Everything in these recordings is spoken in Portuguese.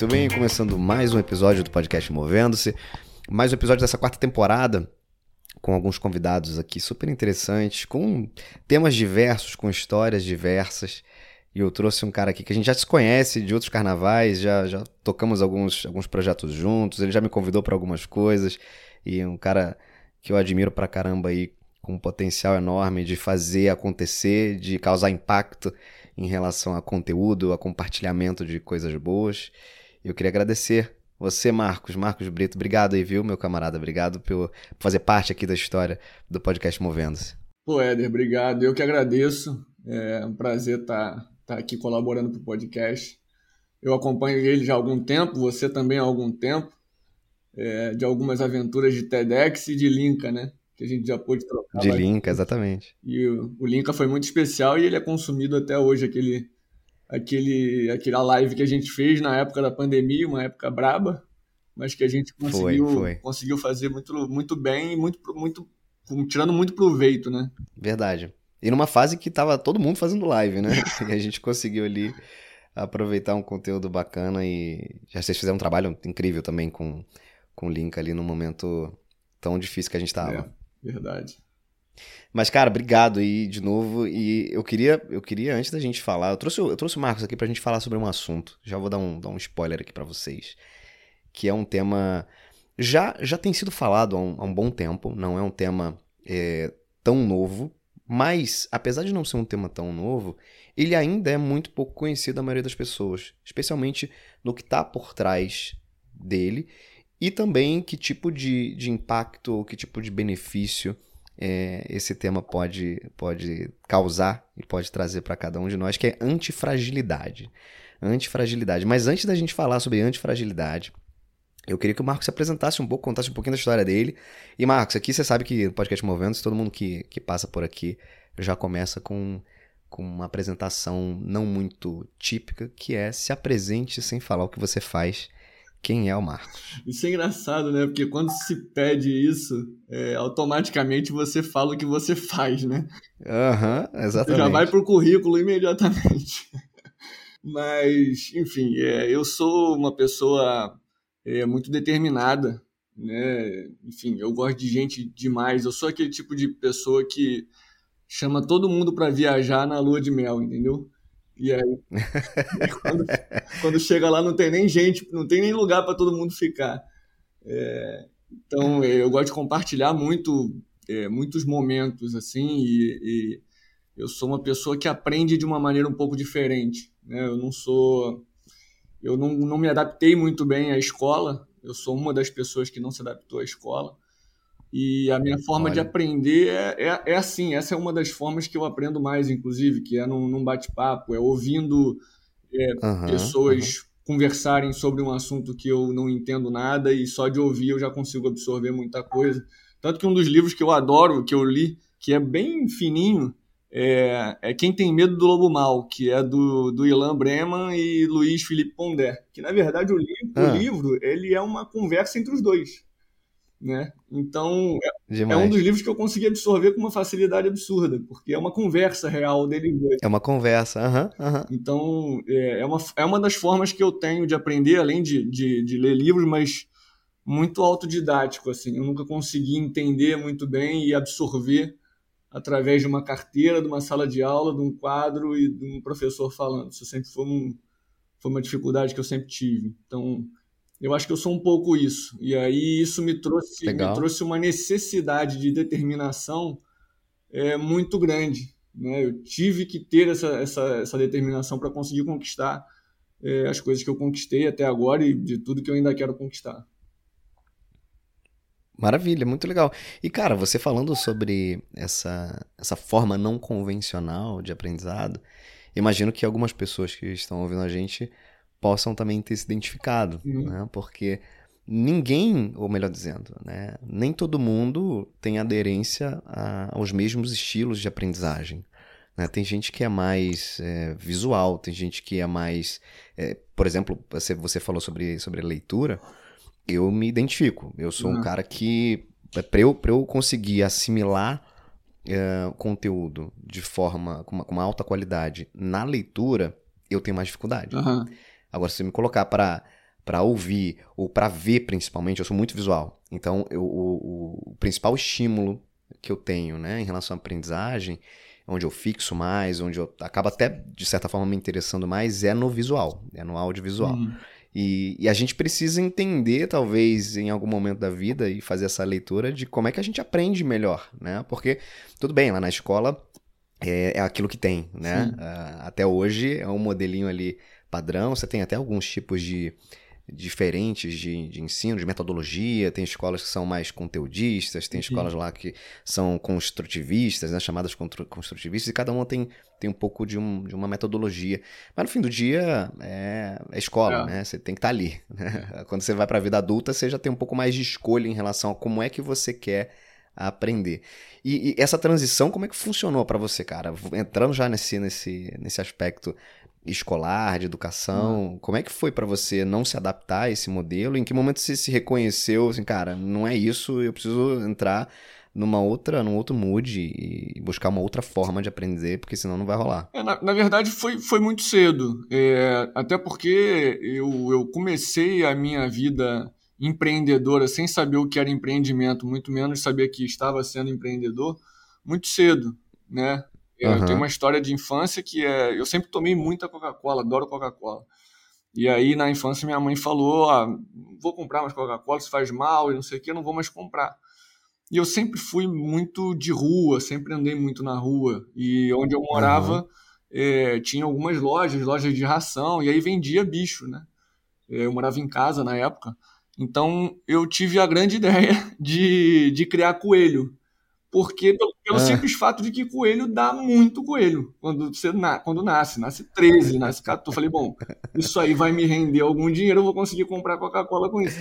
Muito bem, começando mais um episódio do podcast Movendo-se. Mais um episódio dessa quarta temporada, com alguns convidados aqui super interessantes, com temas diversos, com histórias diversas. E eu trouxe um cara aqui que a gente já se conhece de outros carnavais, já, já tocamos alguns, alguns projetos juntos, ele já me convidou para algumas coisas. E um cara que eu admiro pra caramba aí, com um potencial enorme de fazer acontecer, de causar impacto em relação a conteúdo, a compartilhamento de coisas boas. Eu queria agradecer você, Marcos, Marcos Brito, obrigado aí, viu, meu camarada? Obrigado por fazer parte aqui da história do podcast Movendo-se. Pô, Éder, obrigado. Eu que agradeço. É um prazer estar tá, tá aqui colaborando para o podcast. Eu acompanho ele já há algum tempo, você também há algum tempo, é, de algumas aventuras de TEDx e de Linka, né? que a gente já pôde trocar. De Linka, exatamente. E o, o Linka foi muito especial e ele é consumido até hoje, aquele, aquele, aquela live que a gente fez na época da pandemia, uma época braba, mas que a gente conseguiu, foi, foi. conseguiu fazer muito, muito bem e muito, muito, tirando muito proveito, né? Verdade. E numa fase que tava todo mundo fazendo live, né? e a gente conseguiu ali aproveitar um conteúdo bacana e já vocês fizeram um trabalho incrível também com, com o Link ali no momento tão difícil que a gente tava. É. Verdade. Mas, cara, obrigado aí de novo. E eu queria, eu queria antes da gente falar, eu trouxe, eu trouxe o Marcos aqui pra gente falar sobre um assunto. Já vou dar um, dar um spoiler aqui para vocês. Que é um tema. Já, já tem sido falado há um, há um bom tempo, não é um tema é, tão novo, mas apesar de não ser um tema tão novo, ele ainda é muito pouco conhecido da maioria das pessoas, especialmente no que está por trás dele e também que tipo de, de impacto ou que tipo de benefício é, esse tema pode, pode causar e pode trazer para cada um de nós, que é antifragilidade. Antifragilidade. Mas antes da gente falar sobre antifragilidade, eu queria que o Marcos se apresentasse um pouco, contasse um pouquinho da história dele. E, Marcos, aqui você sabe que no podcast Movendo, todo mundo que, que passa por aqui já começa com, com uma apresentação não muito típica, que é se apresente sem falar o que você faz quem é o Marcos? Isso é engraçado, né? Porque quando se pede isso, é, automaticamente você fala o que você faz, né? Aham, uhum, exatamente. Já vai pro currículo imediatamente. Mas, enfim, é, eu sou uma pessoa é, muito determinada, né? Enfim, eu gosto de gente demais. Eu sou aquele tipo de pessoa que chama todo mundo para viajar na lua de mel, entendeu? E aí, quando, quando, chega lá, não tem nem gente, não tem nem lugar para todo mundo ficar. É, então, eu gosto de compartilhar muito, é, muitos momentos, assim, e, e, eu sou uma pessoa que aprende de uma maneira um pouco diferente. Né? Eu não sou. Eu não, não me adaptei muito bem à escola, eu sou uma das pessoas que não se adaptou à escola. E a minha forma Olha. de aprender é, é, é, assim, essa é uma das formas que eu aprendo mais, inclusive, que é num, num bate-papo, é ouvindo é, uhum, pessoas uhum. conversarem sobre um assunto que eu não entendo nada e só de ouvir eu já consigo absorver muita coisa. Tanto que um dos livros que eu adoro, que eu li, que é bem fininho, é, é Quem Tem Medo do Lobo Mal, que é do, do Ilan Breman e Luiz Felipe Pondé. Que, na verdade, o livro, o ah. livro ele é uma conversa entre os dois né? Então, é, é, um dos livros que eu consegui absorver com uma facilidade absurda, porque é uma conversa real dele. É uma conversa, aham. Uhum, uhum. Então, é, é, uma, é uma das formas que eu tenho de aprender, além de, de, de ler livros, mas muito autodidático, assim. Eu nunca consegui entender muito bem e absorver através de uma carteira, de uma sala de aula, de um quadro e de um professor falando. Isso sempre foi, um, foi uma dificuldade que eu sempre tive. Então, eu acho que eu sou um pouco isso. E aí isso me trouxe, me trouxe uma necessidade de determinação é, muito grande. Né? Eu tive que ter essa, essa, essa determinação para conseguir conquistar é, as coisas que eu conquistei até agora e de tudo que eu ainda quero conquistar. Maravilha, muito legal. E cara, você falando sobre essa, essa forma não convencional de aprendizado, imagino que algumas pessoas que estão ouvindo a gente possam também ter se identificado, uhum. né? Porque ninguém, ou melhor dizendo, né, nem todo mundo tem aderência a, aos mesmos estilos de aprendizagem. Né? Tem gente que é mais é, visual, tem gente que é mais. É, por exemplo, você, você falou sobre, sobre leitura, eu me identifico. Eu sou uhum. um cara que, é, para eu, eu conseguir assimilar é, conteúdo de forma, com uma, com uma, alta qualidade na leitura, eu tenho mais dificuldade. Uhum. Agora, se me colocar para para ouvir ou para ver principalmente, eu sou muito visual. Então, eu, o, o, principal estímulo que eu tenho, né, em relação à aprendizagem, onde eu fixo mais, onde eu acabo até de certa forma me interessando mais, é no visual, é no audiovisual. Uhum. E, e, a gente precisa entender, talvez, em algum momento da vida, e fazer essa leitura de como é que a gente aprende melhor, né? Porque, tudo bem, lá na escola é, é aquilo que tem, né? Uh, até hoje é um modelinho ali padrão, você tem até alguns tipos de diferentes de, de ensino, de metodologia, tem escolas que são mais conteudistas, tem escolas lá que são construtivistas, né, chamadas construtivistas, e cada uma tem, tem um pouco de, um, de uma metodologia. Mas no fim do dia é, é escola, é. né? Você tem que estar tá ali. Né? Quando você vai para a vida adulta, você já tem um pouco mais de escolha em relação a como é que você quer aprender. E, e essa transição, como é que funcionou para você, cara? Entrando já nesse, nesse, nesse aspecto escolar, de educação, hum. como é que foi para você não se adaptar a esse modelo? Em que momento você se reconheceu, assim, cara, não é isso, eu preciso entrar numa outra, num outro mood e buscar uma outra forma de aprender, porque senão não vai rolar. É, na, na, verdade, foi, foi muito cedo. É, até porque eu, eu comecei a minha vida empreendedora sem saber o que era empreendimento, muito menos saber que estava sendo empreendedor, muito cedo, né? Eu uhum. tenho uma história de infância que é. Eu sempre tomei muita Coca-Cola, adoro Coca-Cola. E aí, na infância, minha mãe falou: ah, vou comprar mais Coca-Cola, isso faz mal e não sei o que, não vou mais comprar. E eu sempre fui muito de rua, sempre andei muito na rua. E onde eu morava, uhum. é, tinha algumas lojas, lojas de ração, e aí vendia bicho, né? É, eu morava em casa na época. Então, eu tive a grande ideia de, de criar coelho porque pelo, pelo é. simples fato de que coelho dá muito coelho quando você na, quando nasce, nasce 13, nasce 14. Eu falei, bom, isso aí vai me render algum dinheiro, eu vou conseguir comprar Coca-Cola com isso.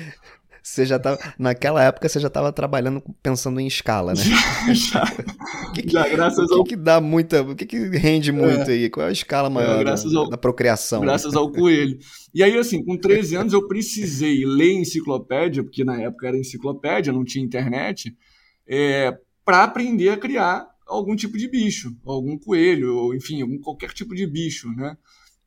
Você já tava, naquela época você já estava trabalhando pensando em escala, né? Já, já, que, já graças o que, ao... que dá muita, o que, que rende muito é, aí? Qual é a escala maior é, da, ao, da, procriação? Graças ao coelho. E aí, assim, com 13 anos eu precisei ler enciclopédia, porque na época era enciclopédia, não tinha internet, é, para aprender a criar algum tipo de bicho, algum coelho, ou enfim, algum, qualquer tipo de bicho, né?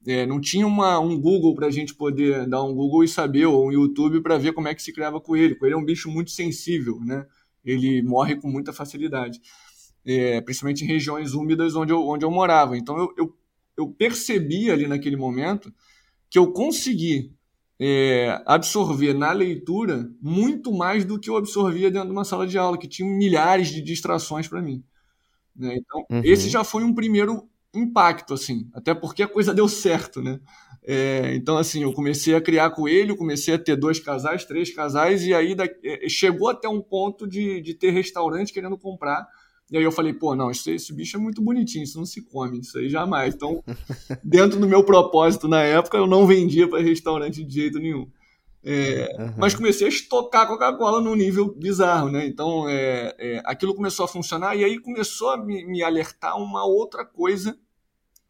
É, não tinha uma, um Google para a gente poder dar um Google e saber, ou um YouTube para ver como é que se criava coelho. Coelho é um bicho muito sensível, né? Ele morre com muita facilidade, é, principalmente em regiões úmidas onde eu, onde eu morava. Então eu, eu, eu percebi ali naquele momento que eu consegui é, absorver na leitura muito mais do que eu absorvia dentro de uma sala de aula, que tinha milhares de distrações para mim. Né? Então, uhum. esse já foi um primeiro impacto, assim, até porque a coisa deu certo, né? É, então, assim, eu comecei a criar coelho, comecei a ter dois casais, três casais, e aí da, é, chegou até um ponto de, de ter restaurante querendo comprar e aí eu falei, pô, não, esse, esse bicho é muito bonitinho, isso não se come, isso aí jamais. Então, dentro do meu propósito na época, eu não vendia para restaurante de jeito nenhum. É, uhum. Mas comecei a estocar Coca-Cola num nível bizarro, né? Então, é, é, aquilo começou a funcionar e aí começou a me, me, alertar uma outra coisa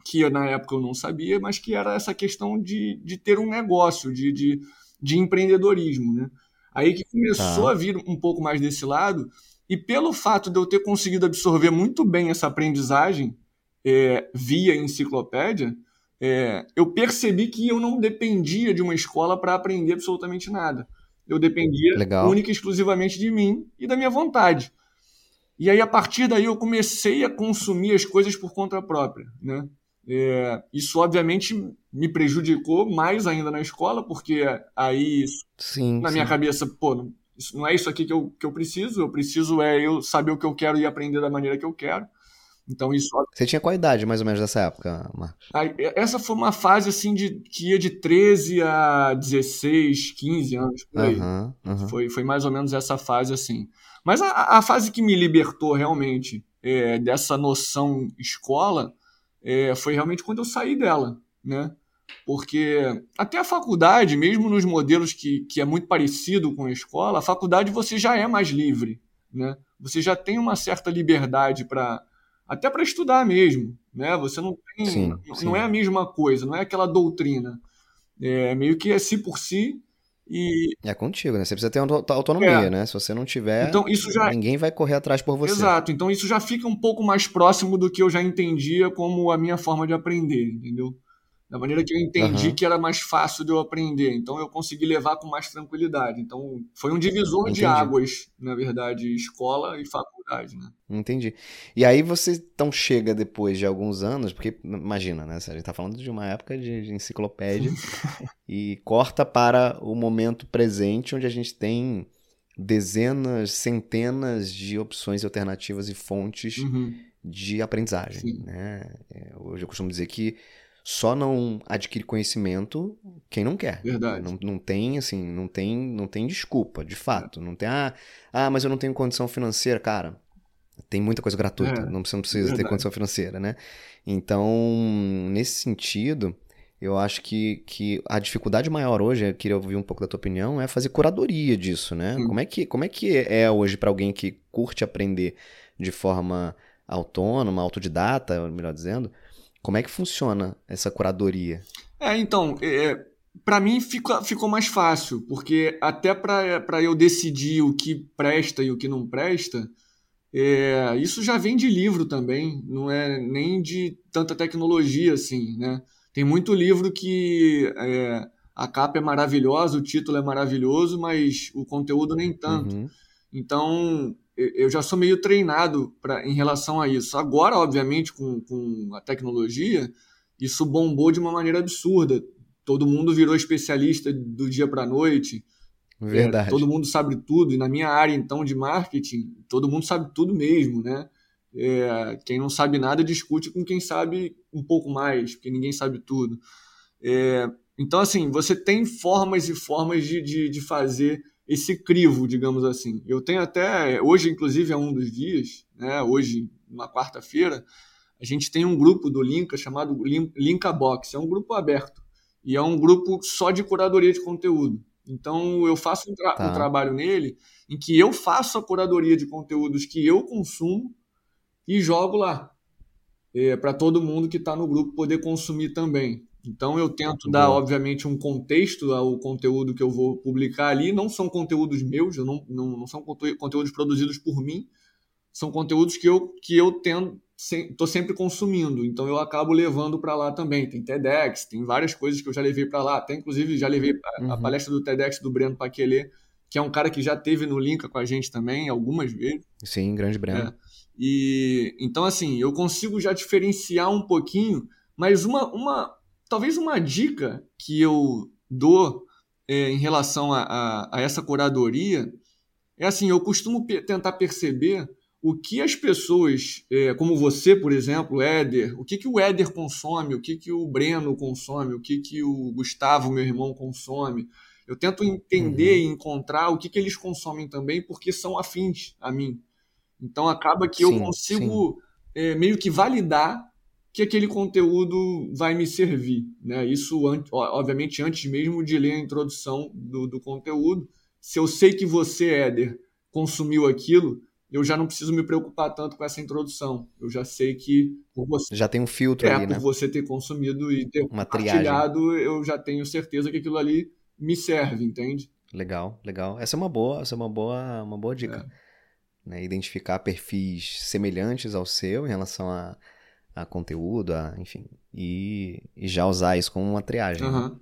que na época eu não sabia, mas que era essa questão de, de ter um negócio, de, de, de empreendedorismo, né? Aí que começou tá. a vir um pouco mais desse lado e pelo fato de eu ter conseguido absorver muito bem essa aprendizagem é, via enciclopédia, é, eu percebi que eu não dependia de uma escola para aprender absolutamente nada. Eu dependia Legal. única e exclusivamente de mim e da minha vontade. E aí, a partir daí, eu comecei a consumir as coisas por conta própria. Né? É, isso, obviamente, me prejudicou mais ainda na escola, porque aí, sim, na sim. minha cabeça, pô, isso, não é isso aqui que eu, que eu preciso, eu preciso é eu saber o que eu quero e aprender da maneira que eu quero. Então isso. Você tinha qual idade mais ou menos nessa época, Marcos? Essa foi uma fase assim de que ia de 13 a 16, 15 anos por aí. Uhum, uhum. Foi, foi mais ou menos essa fase assim. Mas a, a fase que me libertou realmente é, dessa noção escola é, foi realmente quando eu saí dela, né? Porque até a faculdade, mesmo nos modelos que, que é muito parecido com a escola, a faculdade você já é mais livre, né? Você já tem uma certa liberdade para até para estudar mesmo, né? Você não tem, sim, não, sim. não é a mesma coisa, não é aquela doutrina. É meio que é si por si e é contigo, né? Você precisa ter autonomia, é. né? Se você não tiver, então, isso já... ninguém vai correr atrás por você. Exato. Então isso já fica um pouco mais próximo do que eu já entendia como a minha forma de aprender, entendeu? Da maneira que eu entendi uhum. que era mais fácil de eu aprender. Então eu consegui levar com mais tranquilidade. Então foi um divisor Entendi. de águas, na verdade, escola e faculdade, né? Entendi. E aí você então chega depois de alguns anos, porque imagina, né? A gente tá falando de uma época de, de enciclopédia e corta para o momento presente onde a gente tem dezenas, centenas de opções alternativas e fontes uhum. de aprendizagem. Né? É, hoje eu costumo dizer que só não adquire conhecimento quem não quer. Verdade. Não, não tem, assim, não tem, não tem desculpa, de fato. Não tem, ah, ah, mas eu não tenho condição financeira. Cara, tem muita coisa gratuita, é, não, você não precisa verdade. ter condição financeira, né? Então, nesse sentido, eu acho que, que a dificuldade maior hoje, eu queria ouvir um pouco da tua opinião, é fazer curadoria disso, né? Como é, que, como é que é hoje para alguém que curte aprender de forma autônoma, autodidata, melhor dizendo, como é que funciona essa curadoria? É, então, é, para mim fica, ficou mais fácil, porque até para eu decidir o que presta e o que não presta, é, isso já vem de livro também, não é nem de tanta tecnologia assim, né? Tem muito livro que é, a capa é maravilhosa, o título é maravilhoso, mas o conteúdo nem tanto. Uhum. Então, eu já sou meio treinado pra, em relação a isso. Agora, obviamente, com, com a tecnologia, isso bombou de uma maneira absurda. Todo mundo virou especialista do dia para a noite. Verdade. É, todo mundo sabe tudo. E na minha área, então, de marketing, todo mundo sabe tudo mesmo, né? É, quem não sabe nada discute com quem sabe um pouco mais, porque ninguém sabe tudo. É, então, assim, você tem formas e formas de, de, de fazer esse crivo, digamos assim. Eu tenho até, hoje inclusive é um dos dias, né, hoje, uma quarta-feira, a gente tem um grupo do Linka chamado Linka Box, é um grupo aberto, e é um grupo só de curadoria de conteúdo. Então eu faço um, tra tá. um trabalho nele em que eu faço a curadoria de conteúdos que eu consumo e jogo lá. É, para todo mundo que está no grupo poder consumir também. Então eu tento dar, obviamente, um contexto ao conteúdo que eu vou publicar ali. Não são conteúdos meus, não, não, não são conteúdos produzidos por mim, são conteúdos que eu, que eu tendo, estou sempre consumindo. Então eu acabo levando para lá também. Tem TEDx, tem várias coisas que eu já levei para lá. Até inclusive já levei a, uhum. a, palestra do TEDx do Breno Paquelê, que é um cara que já teve no Linka com a gente também algumas vezes. Sim, grande Breno. É. E então assim, eu consigo já diferenciar um pouquinho, mas uma, uma Talvez uma dica que eu dou é, em relação a, a, a, essa curadoria é assim: eu costumo pe tentar perceber o que as pessoas, é, como você, por exemplo, Éder, o que, que o Éder consome, o que, que o Breno consome, o que, que o Gustavo, meu irmão, consome. Eu tento entender uhum. e encontrar o que, que eles consomem também, porque são afins a mim. Então acaba que sim, eu consigo é, meio que validar que aquele conteúdo vai me servir. Né? Isso, obviamente, antes mesmo de ler a introdução do, do conteúdo. Se eu sei que você, Éder, consumiu aquilo, eu já não preciso me preocupar tanto com essa introdução. Eu já sei que por você já tem um filtro é, ali, por né? você ter consumido e ter Uma compartilhado, eu já tenho certeza que aquilo ali me serve, entende? Legal, legal. Essa é uma boa, essa é uma boa, uma boa dica. É. Né? Identificar perfis semelhantes ao seu em relação a a conteúdo, a, enfim, e, e, já usar isso como uma triagem. Uhum. Né?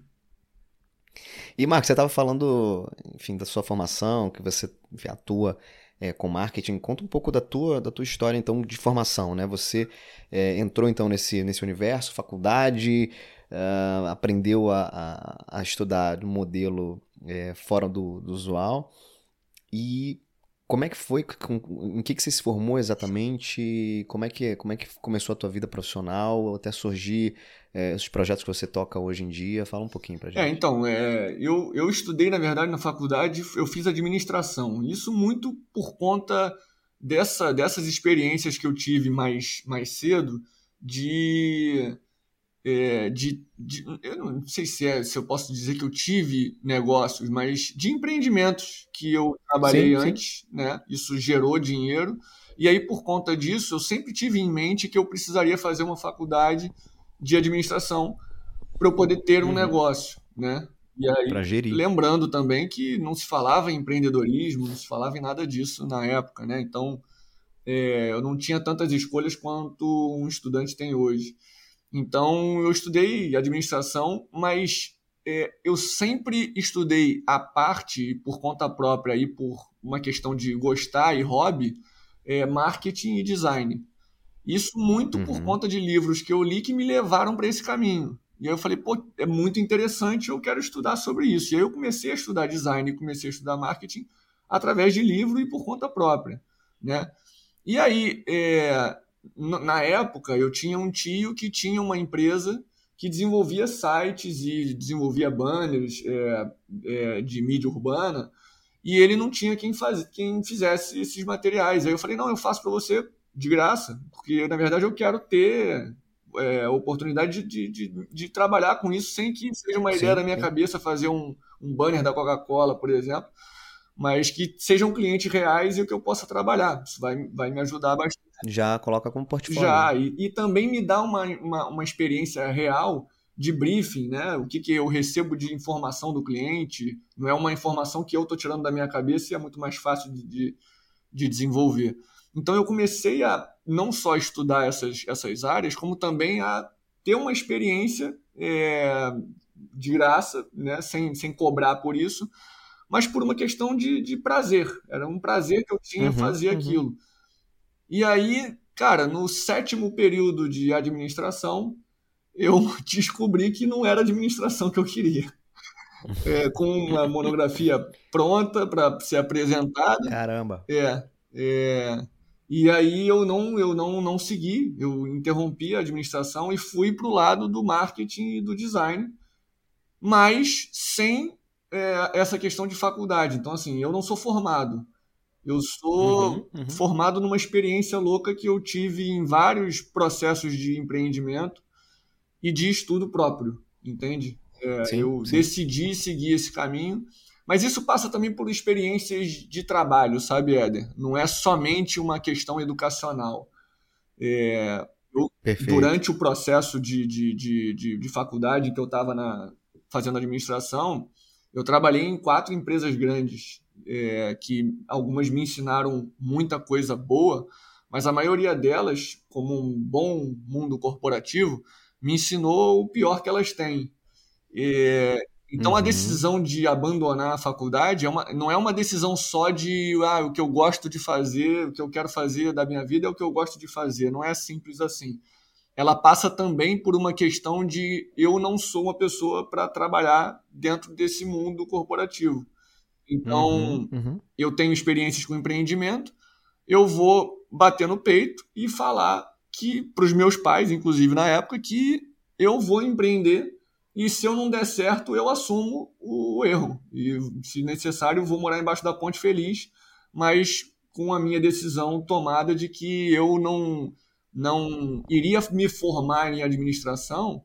E, Marcos, você estava falando, enfim, da sua formação, que você enfim, atua é, com marketing. Conta um pouco da tua, da tua história, então, de formação, né? Você é, entrou, então, nesse, nesse universo, faculdade, uh, aprendeu a, a, a, estudar um modelo é, fora do, do usual e como é que foi? em que, que você se formou exatamente? Como é que, como é que começou a tua vida profissional até surgir é, os projetos que você toca hoje em dia? Fala um pouquinho pra é, gente. É, então, é, eu, eu estudei, na verdade, na faculdade, eu fiz administração. Isso muito por conta dessa, dessas experiências que eu tive mais, mais cedo de é, de, de, eu não sei se, é, se eu posso dizer que eu tive negócios, mas de empreendimentos que eu trabalhei sim, antes, sim. né? Isso gerou dinheiro. E aí, por conta disso, eu sempre tive em mente que eu precisaria fazer uma faculdade de administração para eu poder ter um uhum. negócio, né? E aí, lembrando também que não se falava em empreendedorismo, não se falava em nada disso na época, né? Então, é, eu não tinha tantas escolhas quanto um estudante tem hoje. Então, eu estudei administração, mas é, eu sempre estudei a parte, por conta própria e por uma questão de gostar e hobby, é, marketing e design. Isso muito uhum. por conta de livros que eu li que me levaram para esse caminho. E aí eu falei, pô, é muito interessante, eu quero estudar sobre isso. E aí eu comecei a estudar design e comecei a estudar marketing através de livro e por conta própria, né? E aí, é, na época, eu tinha um tio que tinha uma empresa que desenvolvia sites e desenvolvia banners é, é, de mídia urbana e ele não tinha quem, faz, quem fizesse esses materiais. Aí eu falei, não, eu faço para você de graça, porque na verdade eu quero ter é, oportunidade de, de, de, trabalhar com isso sem que seja uma ideia Sim, da minha cabeça fazer um, um banner da Coca-Cola, por exemplo, mas que sejam clientes reais e que eu possa trabalhar. Isso vai, vai me ajudar bastante já coloca como portfólio. Já, e, e também me dá uma, uma, uma, experiência real de briefing, né? O que, que eu recebo de informação do cliente. Não é uma informação que eu estou tirando da minha cabeça e é muito mais fácil de, de, de, desenvolver. Então eu comecei a não só estudar essas, essas áreas, como também a ter uma experiência é, de graça, né? sem, sem cobrar por isso, mas por uma questão de, de prazer. Era um prazer que eu tinha uhum, fazer uhum. aquilo. E aí, cara, no sétimo período de administração, eu descobri que não era administração que eu queria. É, com uma monografia pronta para ser apresentada. Caramba. É, é. E aí eu não, eu não, não segui, eu interrompi a administração e fui para o lado do marketing e do design, mas sem é, essa questão de faculdade. Então, assim, eu não sou formado. Eu sou uhum, uhum. formado numa experiência louca que eu tive em vários processos de empreendimento e de estudo próprio, entende? É, sim, eu sim. decidi seguir esse caminho, mas isso passa também por experiências de trabalho, sabe, Éder? Não é somente uma questão educacional. É, eu, durante o processo de, de, de, de, de faculdade que eu estava fazendo administração, eu trabalhei em quatro empresas grandes é, que algumas me ensinaram muita coisa boa, mas a maioria delas, como um bom mundo corporativo, me ensinou o pior que elas têm. É, então uhum. a decisão de abandonar a faculdade é uma, não é uma decisão só de ah, o que eu gosto de fazer, o que eu quero fazer da minha vida é o que eu gosto de fazer. Não é simples assim. Ela passa também por uma questão de eu não sou uma pessoa para trabalhar dentro desse mundo corporativo. Então, uhum, uhum. eu tenho experiências com empreendimento, eu vou bater no peito e falar que para os meus pais, inclusive na época, que eu vou empreender e se eu não der certo, eu assumo o erro. E, se necessário, vou morar embaixo da ponte feliz, mas com a minha decisão tomada de que eu não, não iria me formar em administração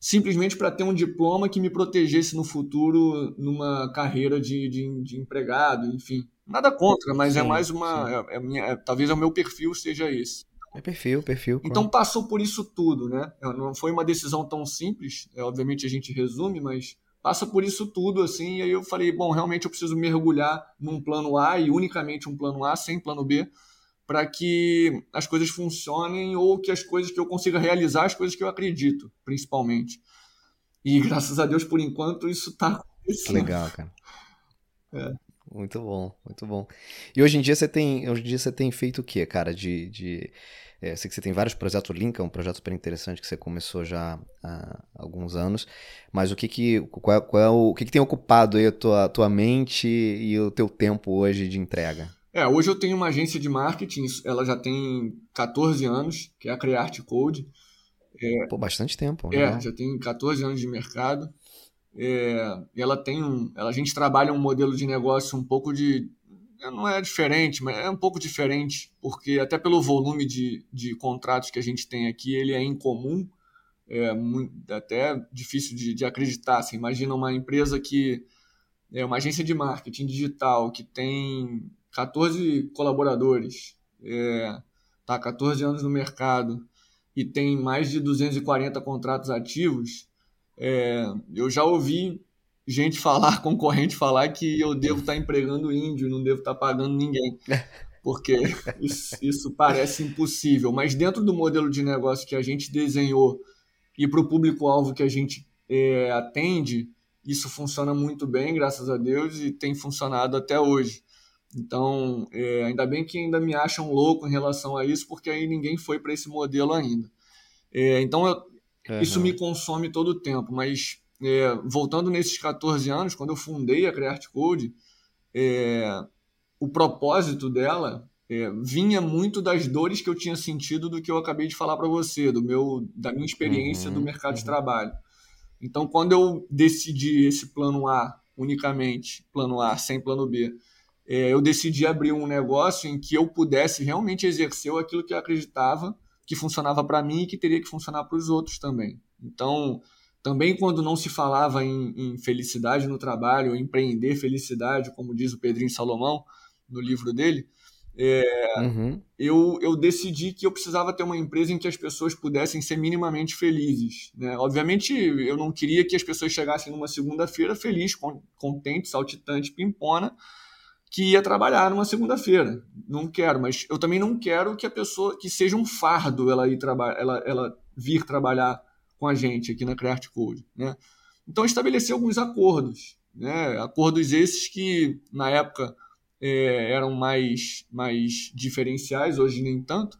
simplesmente para ter um diploma que me protegesse no futuro numa carreira de, de, de empregado, enfim. Nada contra, mas é sim, é mais uma. É, é minha, é, talvez o meu perfil seja esse. É perfil, perfil. Então passou por isso tudo, né? Não foi uma decisão tão simples, é, obviamente a gente resume, mas passa por isso tudo, assim, e aí eu falei, bom, realmente eu preciso mergulhar num plano A e unicamente um plano A, sem plano B, para que as coisas funcionem ou que as coisas que eu consiga realizar, as coisas que eu acredito, principalmente. E graças a Deus, por enquanto, isso está acontecendo. Legal, cara. É. Muito bom, muito bom. E hoje em dia você tem, hoje em dia você tem feito o que, cara? De, de é, sei que você tem vários projetos. O Link é um projeto super interessante que você começou já há alguns anos. Mas o que que, qual é, qual é o, o que, que tem ocupado aí a tua, tua mente e o teu tempo hoje de entrega? É, hoje eu tenho uma agência de marketing, ela já tem 14 anos, que é a Create Code. É, Pô, bastante tempo. É, né? já tem 14 anos de mercado. É, ela tem um, ela, a gente trabalha um modelo de negócio um pouco de, não é diferente, mas é um pouco diferente, porque até pelo volume de, de contratos que a gente tem aqui, ele é incomum, é muito, até difícil de, de acreditar. Você imagina uma empresa que é uma agência de marketing digital que tem 14 colaboradores, é, tá 14 anos no mercado e tem mais de 240 contratos ativos, é, eu já ouvi gente falar, concorrente falar que eu devo estar tá empregando índio, não devo estar tá pagando ninguém. Porque isso, isso parece impossível. Mas dentro do modelo de negócio que a gente desenhou e para o público-alvo que a gente é, atende, isso funciona muito bem, graças a Deus, e tem funcionado até hoje. Então, é, ainda bem que ainda me acham louco em relação a isso, porque aí ninguém foi para esse modelo ainda. É, então, eu, uhum. isso me consome todo o tempo, mas é, voltando nesses 14 anos, quando eu fundei a Create Code, é, o propósito dela é, vinha muito das dores que eu tinha sentido do que eu acabei de falar para você, do meu, da minha experiência uhum, do mercado uhum. de trabalho. Então, quando eu decidi esse plano A unicamente, plano A sem plano B, eu decidi abrir um negócio em que eu pudesse realmente exercer aquilo que eu acreditava que funcionava para mim e que teria que funcionar para os outros também. Então, também quando não se falava em, em felicidade no trabalho, empreender felicidade, como diz o Pedrinho Salomão no livro dele, é, uhum. eu, eu decidi que eu precisava ter uma empresa em que as pessoas pudessem ser minimamente felizes. Né? Obviamente, eu não queria que as pessoas chegassem numa segunda-feira feliz, contente, saltitante, pimpona, que ia trabalhar numa segunda-feira. Não quero, mas eu também não quero que a pessoa que seja um fardo ela ir trabalhar, ela, ela vir trabalhar com a gente aqui na Create Code, né? Então estabelecer alguns acordos, né? Acordos esses que na época é, eram mais, mais diferenciais, hoje nem tanto,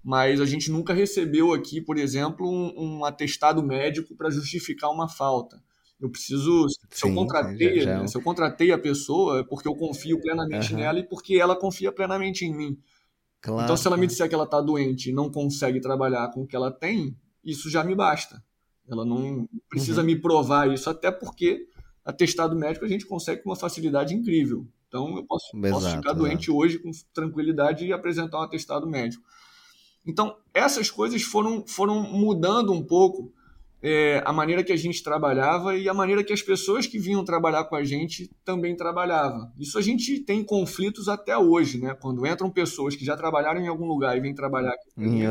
mas a gente nunca recebeu aqui, por exemplo, um, um atestado médico para justificar uma falta. Eu preciso, se, Sim, eu contratei, já, já. Né, se eu contratei a pessoa, é porque eu confio plenamente uhum. nela e porque ela confia plenamente em mim. Claro, então, se ela me disser que ela está doente e não consegue trabalhar com o que ela tem, isso já me basta. Ela não precisa uhum. me provar isso, até porque atestado médico a gente consegue com uma facilidade incrível. Então, eu posso, exato, posso ficar exato. doente hoje com tranquilidade e apresentar um atestado médico. Então, essas coisas foram, foram mudando um pouco é, a maneira que a gente trabalhava e a maneira que as pessoas que vinham trabalhar com a gente também trabalhavam. Isso a gente tem conflitos até hoje, né? Quando entram pessoas que já trabalharam em algum lugar e vêm trabalhar aqui. Em.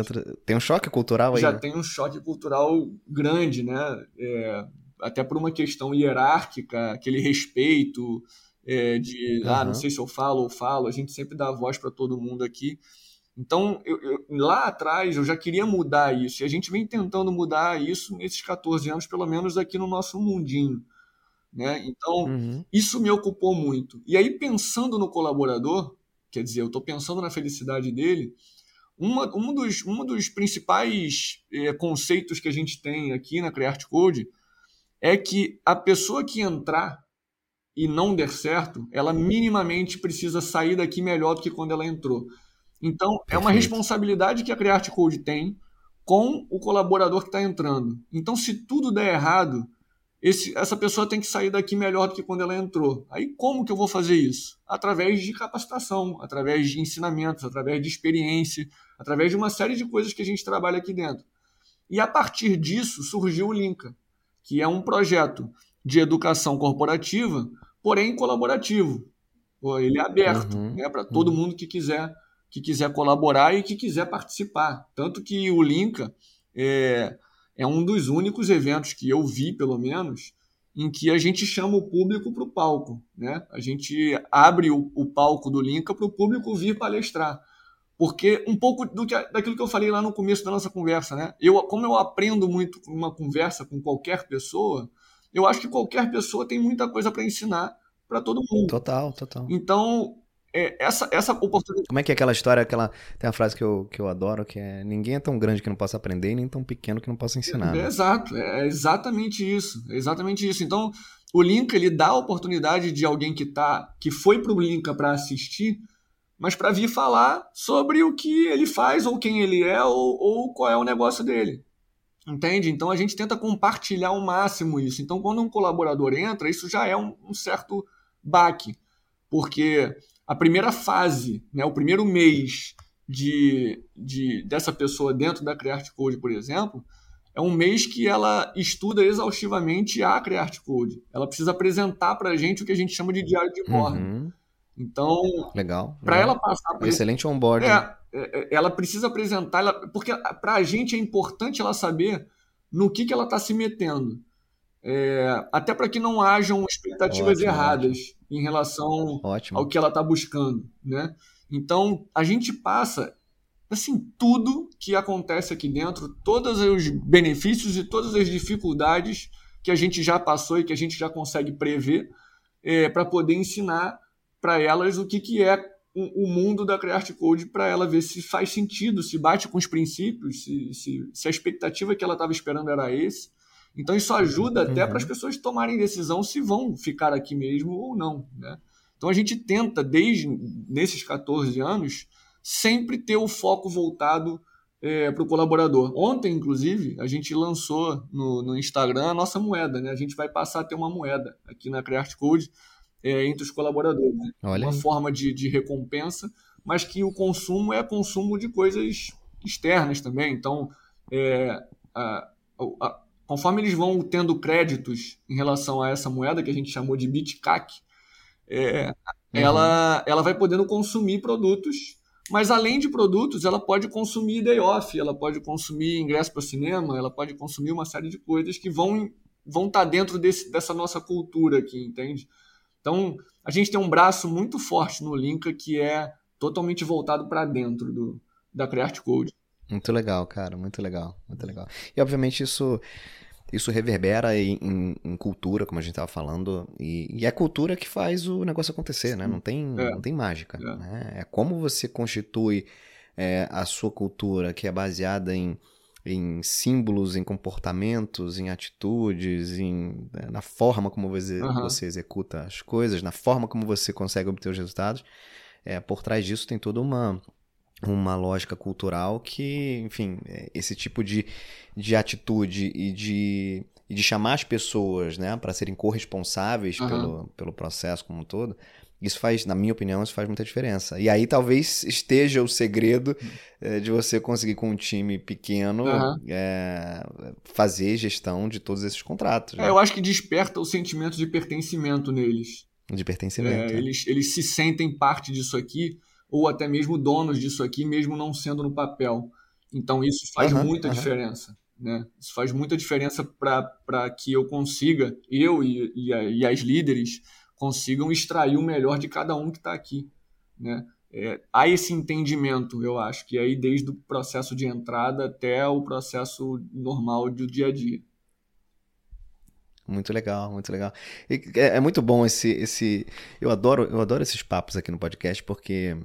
Tem um choque cultural aí. Já né? tem um choque cultural grande, né? É, até por uma questão hierárquica, aquele respeito é, de, uhum. ah, não sei se eu falo ou falo, a gente sempre dá voz para todo mundo aqui. Então, eu, eu, lá atrás, eu já queria mudar isso. E a gente vem tentando mudar isso nesses 14 anos, pelo menos aqui no nosso mundinho. Né? Então, uhum. isso me ocupou muito. E aí, pensando no colaborador, quer dizer, eu estou pensando na felicidade dele, uma, um, dos, um dos principais é, conceitos que a gente tem aqui na Create Code é que a pessoa que entrar e não der certo, ela minimamente precisa sair daqui melhor do que quando ela entrou. Então, Perfeito. é uma responsabilidade que a Create Code tem com o colaborador que está entrando. Então, se tudo der errado, esse, essa pessoa tem que sair daqui melhor do que quando ela entrou. Aí, como que eu vou fazer isso? Através de capacitação, através de ensinamentos, através de experiência, através de uma série de coisas que a gente trabalha aqui dentro. E a partir disso surgiu o Linka, que é um projeto de educação corporativa, porém colaborativo. Ele é aberto uhum, né, para todo uhum. mundo que quiser que quiser colaborar e que quiser participar. Tanto que o Linka é, é um dos únicos eventos que eu vi, pelo menos, em que a gente chama o público para o palco. Né? A gente abre o, o palco do Linka para o público vir palestrar. Porque um pouco do que, daquilo que eu falei lá no começo da nossa conversa, né? Eu, como eu aprendo muito uma conversa com qualquer pessoa, eu acho que qualquer pessoa tem muita coisa para ensinar para todo mundo. Total, total. Então, essa, essa oportunidade. Como é que é aquela história, aquela. Tem uma frase que eu, que eu adoro, que é ninguém é tão grande que não possa aprender, nem tão pequeno que não possa ensinar. É, né? Exato, é exatamente isso. É exatamente isso. Então, o Linka ele dá a oportunidade de alguém que tá, que foi para o Linka para assistir, mas para vir falar sobre o que ele faz, ou quem ele é, ou, ou qual é o negócio dele. Entende? Então a gente tenta compartilhar ao máximo isso. Então, quando um colaborador entra, isso já é um, um certo baque. Porque a primeira fase, né, o primeiro mês de, de, dessa pessoa dentro da Create Code, por exemplo, é um mês que ela estuda exaustivamente a Create Code. Ela precisa apresentar para a gente o que a gente chama de diário de bordo. Uhum. Então, legal. Para ela passar por excelente onboarding. É, é, é, ela precisa apresentar, ela, porque para a gente é importante ela saber no que, que ela está se metendo. É, até para que não hajam expectativas ótimo, erradas ótimo. em relação ótimo. ao que ela está buscando. Né? Então, a gente passa assim, tudo que acontece aqui dentro, todos os benefícios e todas as dificuldades que a gente já passou e que a gente já consegue prever é, para poder ensinar para elas o que, que é o, mundo da Create Code para ela ver se faz sentido, se bate com os princípios, se, se, se a expectativa que ela estava esperando era esse. Então isso ajuda até uhum. para as pessoas tomarem decisão se vão ficar aqui mesmo ou não. Né? Então a gente tenta, desde nesses 14 anos, sempre ter o foco voltado é, para o colaborador. Ontem, inclusive, a gente lançou no, no, Instagram a nossa moeda. Né? A gente vai passar a ter uma moeda aqui na Create Code é, entre os colaboradores. Né? uma forma de, de recompensa, mas que o consumo é consumo de coisas externas também. Então, é, a, a, conforme eles vão tendo créditos em relação a essa moeda que a gente chamou de BitCAC, é, uhum. ela, ela vai podendo consumir produtos, mas além de produtos, ela pode consumir day off, ela pode consumir ingresso para o cinema, ela pode consumir uma série de coisas que vão vão estar tá dentro desse, dessa nossa cultura aqui, entende? Então, a gente tem um braço muito forte no Linka que é totalmente voltado para dentro do, da Create Code. Muito legal, cara, muito legal, muito legal. E obviamente isso isso reverbera em, em, em cultura, como a gente estava falando, e, e, é cultura que faz o negócio acontecer, né? Não tem, é. não tem mágica. É. Né? é como você constitui é, a sua cultura, que é baseada em, em símbolos, em comportamentos, em atitudes, em, né, na forma como você, uhum. você executa as coisas, na forma como você consegue obter os resultados. É, por trás disso tem toda uma, uma lógica cultural que, enfim, é, esse tipo de, de atitude e de, e de chamar as pessoas né, para serem corresponsáveis uhum. pelo, pelo processo como um todo, isso faz, na minha opinião, isso faz muita diferença. E aí talvez esteja o segredo é, de você conseguir com um time pequeno uhum. é, fazer gestão de todos esses contratos. Né? É, eu acho que desperta o sentimento de pertencimento neles. De pertencimento. É, eles, eles se sentem parte disso aqui ou até mesmo donos disso aqui, mesmo não sendo no papel. Então isso faz uhum, muita uhum. diferença. Né? Isso faz muita diferença para que eu consiga, eu e, e, e, as líderes, consigam extrair o melhor de cada um que está aqui. Né? É, há esse entendimento, eu acho, que aí desde o processo de entrada até o processo normal do dia a dia. Muito legal, muito legal. É, é, muito bom esse, esse. Eu adoro, eu adoro esses papos aqui no podcast porque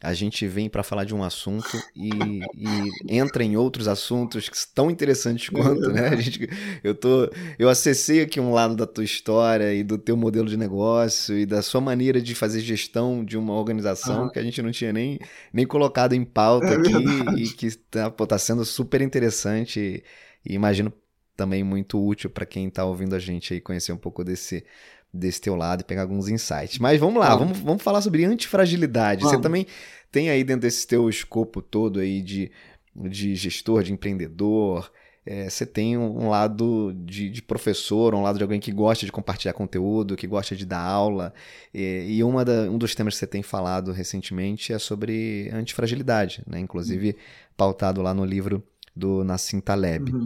a gente vem para falar de um assunto e, e, entra em outros assuntos que tão interessantes quanto, né? A gente, eu tô, eu acessei aqui um lado da tua história e do teu modelo de negócio e da sua maneira de fazer gestão de uma organização uhum. que a gente não tinha nem, nem colocado em pauta é aqui verdade. e que está tá sendo super interessante e imagino também muito útil para quem está ouvindo a gente aí conhecer um pouco desse desse teu lado e pegar alguns insights. Mas vamos lá, vamos, vamos falar sobre antifragilidade. Vamos. Você também tem aí dentro desse teu escopo todo aí de, de gestor, de empreendedor, é, você tem um lado de, de, professor, um lado de alguém que gosta de compartilhar conteúdo, que gosta de dar aula. E, e uma da, um dos temas que você tem falado recentemente é sobre antifragilidade, né? inclusive uhum. pautado lá no livro do Nassim Taleb. Uhum.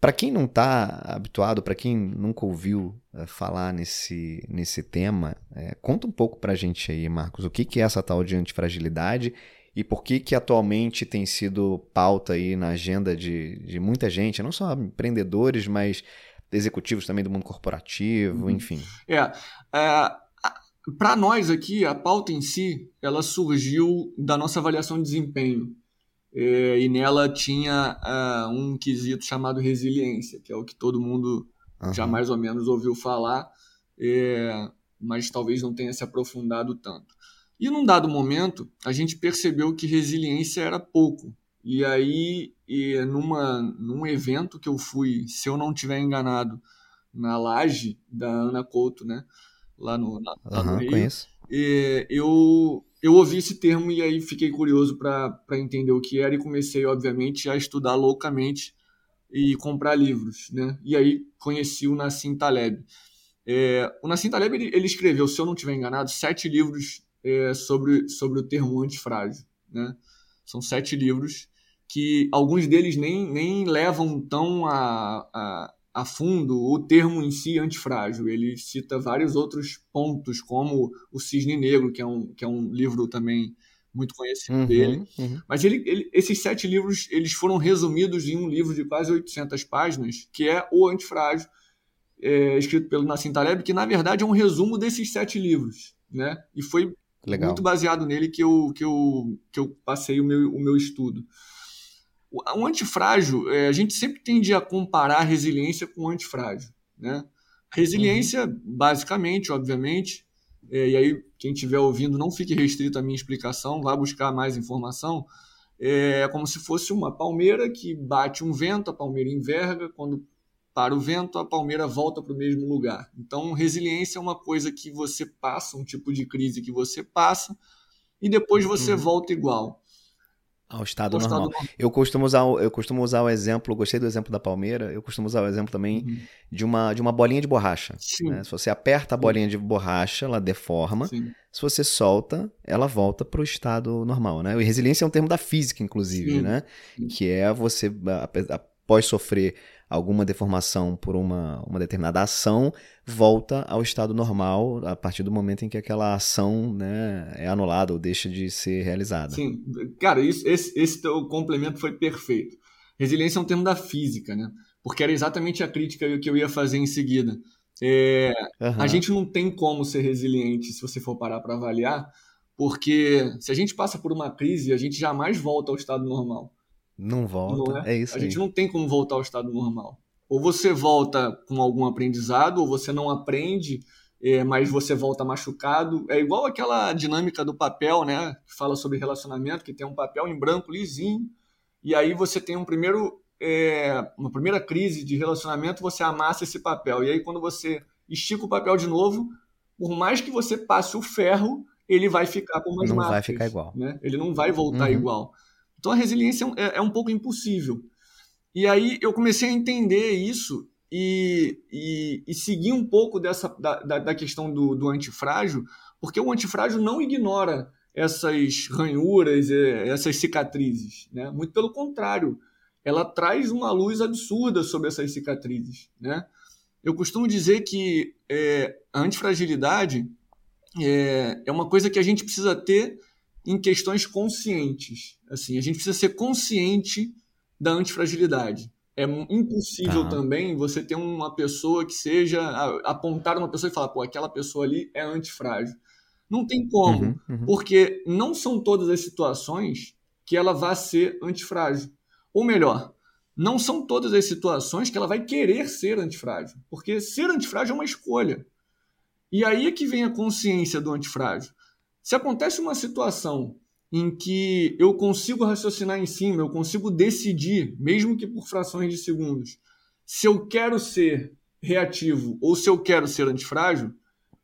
Para quem não está habituado, para quem nunca ouviu uh, falar nesse, nesse tema, é, conta um pouco para a gente aí, Marcos, o que, que é essa tal de antifragilidade e por que que atualmente tem sido pauta aí na agenda de, de muita gente, não só empreendedores, mas executivos também do mundo corporativo, uhum. enfim. É, é para nós aqui, a pauta em si, ela surgiu da nossa avaliação de desempenho. É, e nela tinha uh, um quesito chamado resiliência, que é o que todo mundo uhum. já mais ou menos ouviu falar, é, mas talvez não tenha se aprofundado tanto. E num dado momento, a gente percebeu que resiliência era pouco. E aí, e numa, num evento que eu fui, se eu não tiver enganado, na laje da Ana Couto, né? Lá no, lá, lá uhum, no Rio, conheço. É, eu eu ouvi esse termo e aí fiquei curioso para entender o que era e comecei, obviamente, a estudar loucamente e comprar livros, né? E aí conheci o Nassim Taleb. É, o Nassim Taleb ele, ele, escreveu, se eu não estiver enganado, sete livros é, sobre, sobre o termo antifrágil, né? São sete livros que alguns deles nem, nem levam tão a, a a fundo o termo em si antifrágil. Ele cita vários outros pontos, como o Cisne Negro, que é um, que é um livro também muito conhecido uhum, dele. Uhum. Mas ele, ele, esses sete livros eles foram resumidos em um livro de quase 800 páginas, que é O Antifrágil, é, escrito pelo Nassim Taleb, que na verdade é um resumo desses sete livros. Né? E foi Legal. muito baseado nele que eu, que eu, que eu passei o meu, o meu estudo. O, antifrágil, é, a gente sempre tende a comparar a resiliência com o antifrágil. Né? Resiliência, uhum. basicamente, obviamente, é, e aí quem estiver ouvindo não fique restrito à minha explicação, vá buscar mais informação. É como se fosse uma palmeira que bate um vento, a palmeira enverga, quando para o vento, a palmeira volta para o mesmo lugar. Então, resiliência é uma coisa que você passa, um tipo de crise que você passa, e depois você uhum. volta igual. Ao estado, ao normal. estado. Eu costumo usar, eu costumo usar o exemplo, gostei do exemplo da palmeira, eu costumo usar o exemplo também uhum. de, uma, de uma bolinha de borracha. Né? Se você aperta a bolinha de borracha, ela deforma. Sim. Se você solta, ela volta para o estado normal. Né? E resiliência é um termo da física, inclusive, Sim. né? que é você, após sofrer alguma deformação por uma, uma determinada ação, volta ao estado normal a partir do momento em que aquela ação né, é anulada ou deixa de ser realizada. Sim, cara, isso, esse, esse teu complemento foi perfeito. Resiliência é um termo da física, né? Porque era exatamente a crítica que eu ia fazer em seguida. É, uhum. A gente não tem como ser resiliente se você for parar para avaliar, porque se a gente passa por uma crise, a gente jamais volta ao estado normal. Não volta, não é? é? isso A aí. gente não tem como voltar ao estado normal. Ou você volta com algum aprendizado, ou você não aprende, é, mas você volta machucado. É igual aquela dinâmica do papel, né? Que fala sobre relacionamento, que tem um papel em branco lisinho, e aí você tem um primeiro, é, uma primeira crise de relacionamento, você amassa esse papel. E aí quando você estica o papel de novo, por mais que você passe o ferro, ele vai ficar com não marcas. Não vai ficar igual. Né? Ele não vai voltar uhum. igual. Então a resiliência é, é um pouco impossível. E aí eu comecei a entender isso e, e, e seguir um pouco dessa da, da, da questão do, do, antifrágil, porque o antifrágil não ignora essas ranhuras, essas cicatrizes. Né? Muito pelo contrário, ela traz uma luz absurda sobre essas cicatrizes. Né? Eu costumo dizer que é, a antifragilidade é, é uma coisa que a gente precisa ter em questões conscientes. Assim, a gente precisa ser consciente da antifragilidade. É impossível tá. também você ter uma pessoa que seja apontar uma pessoa e falar, pô, aquela pessoa ali é antifrágil. Não tem como, uhum, uhum. porque não são todas as situações que ela vai ser antifrágil. Ou melhor, não são todas as situações que ela vai querer ser antifrágil, porque ser antifrágil é uma escolha. E aí é que vem a consciência do antifrágil. Se acontece uma situação em que eu consigo raciocinar em cima, eu consigo decidir, mesmo que por frações de segundos, se eu quero ser reativo ou se eu quero ser antifrágil,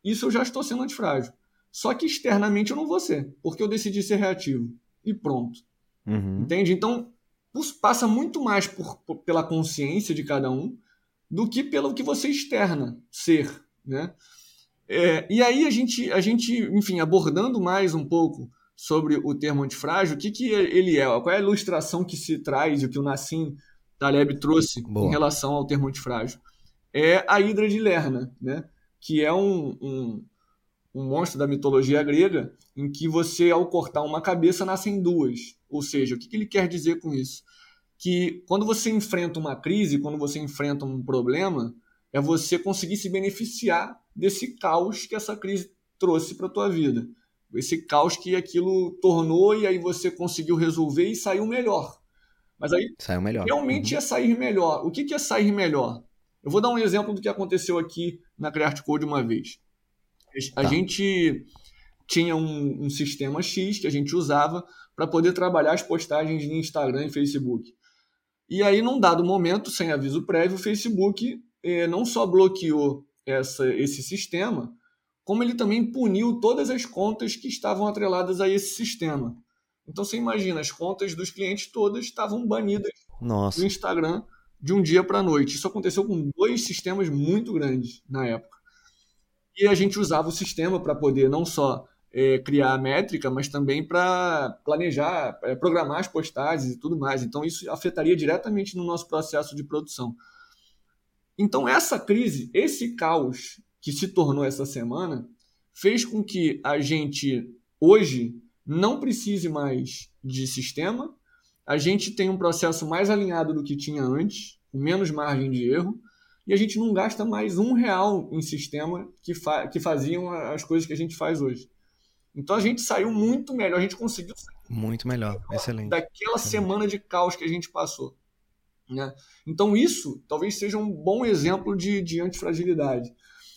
isso eu já estou sendo antifrágil. Só que externamente eu não vou ser, porque eu decidi ser reativo. E pronto. Uhum. Entende? Então, passa muito mais por, por, pela consciência de cada um do que pelo que você externa ser, né? É, e aí a gente, a gente, enfim, abordando mais um pouco sobre o termo antifrágil, o que, que ele é? Qual é a ilustração que se traz, o que o Nassim Taleb trouxe Boa. em relação ao termo antifrágil? É a Hidra de Lerna, né? que é um, um, um monstro da mitologia grega em que você, ao cortar uma cabeça, nascem duas. Ou seja, o que, que ele quer dizer com isso? Que quando você enfrenta uma crise, quando você enfrenta um problema, é você conseguir se beneficiar desse caos que essa crise trouxe para a tua vida. Esse caos que aquilo tornou e aí você conseguiu resolver e saiu melhor. Mas aí saiu melhor. realmente uhum. é sair melhor. O que é sair melhor? Eu vou dar um exemplo do que aconteceu aqui na Create Code uma vez. A tá. gente tinha um, um, sistema X que a gente usava para poder trabalhar as postagens no Instagram e Facebook. E aí, num dado momento, sem aviso prévio, o Facebook eh, não só bloqueou essa, esse sistema, como ele também puniu todas as contas que estavam atreladas a esse sistema. Então você imagina, as contas dos clientes todas estavam banidas Nossa. do Instagram de um dia para a noite. Isso aconteceu com dois sistemas muito grandes na época. E a gente usava o sistema para poder não só é, criar a métrica, mas também para planejar, é, programar as postagens e tudo mais. Então isso afetaria diretamente no nosso processo de produção. Então, essa crise, esse caos que se tornou essa semana, fez com que a gente, hoje, não precise mais de sistema, a gente tem um processo mais alinhado do que tinha antes, com menos margem de erro, e a gente não gasta mais um real em sistema que, fa que faziam as coisas que a gente faz hoje. Então a gente saiu muito melhor, a gente conseguiu muito melhor, excelente. Daquela semana de caos que a gente passou. Né? Então isso talvez seja um bom exemplo de, de antifragilidade.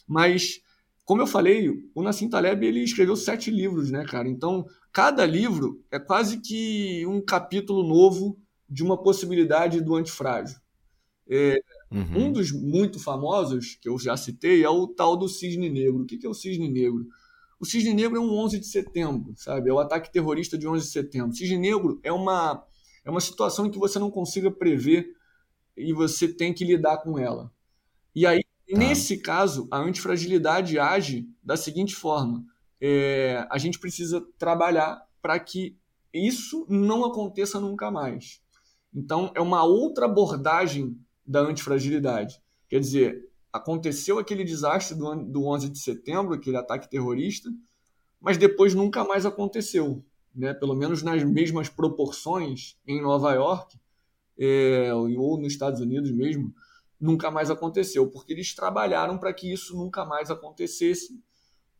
Mas, como eu falei, o Nassim Taleb ele escreveu sete livros, né, cara? Então, cada livro é quase que um capítulo novo de uma possibilidade do antifrágil. É, uhum. Um dos muito famosos, que eu já citei, é o tal do cisne negro. O que é o cisne negro? O cisne negro é um 11 de setembro, sabe? É o ataque terrorista de 11 de setembro. O cisne negro é uma, é uma situação em que você não consiga prever e você tem que lidar com ela. E aí, tá. nesse caso, a antifragilidade age da seguinte forma: é, a gente precisa trabalhar para que isso não aconteça nunca mais. Então, é uma outra abordagem da antifragilidade. Quer dizer, aconteceu aquele desastre do, do 11 de setembro, aquele ataque terrorista, mas depois nunca mais aconteceu. Né? Pelo menos nas mesmas proporções em Nova York, é, ou nos Estados Unidos mesmo, nunca mais aconteceu, porque eles trabalharam para que isso nunca mais acontecesse.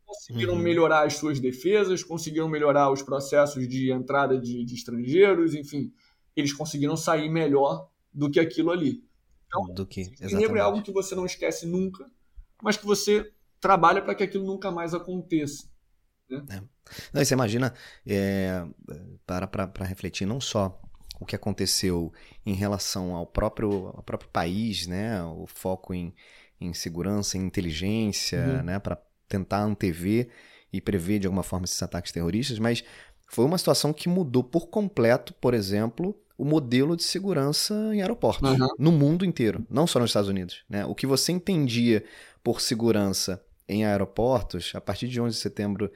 Conseguiram uhum. melhorar as suas defesas, conseguiram melhorar os processos de entrada de, de estrangeiros, enfim, eles conseguiram sair melhor do que aquilo ali. Então, do que, é algo que você não esquece nunca, mas que você trabalha para que aquilo nunca mais aconteça. Né? É. Não, você imagina, é, para para refletir não só o que aconteceu em relação ao próprio, ao próprio país, né? O foco em, em segurança, em inteligência, uhum. né? Para tentar antever e prever de alguma forma esses ataques terroristas, mas foi uma situação que mudou por completo, por exemplo, o modelo de segurança em aeroportos, uhum. no mundo inteiro, não só nos Estados Unidos. Né? O que você entendia por segurança em aeroportos, a partir de 11 de setembro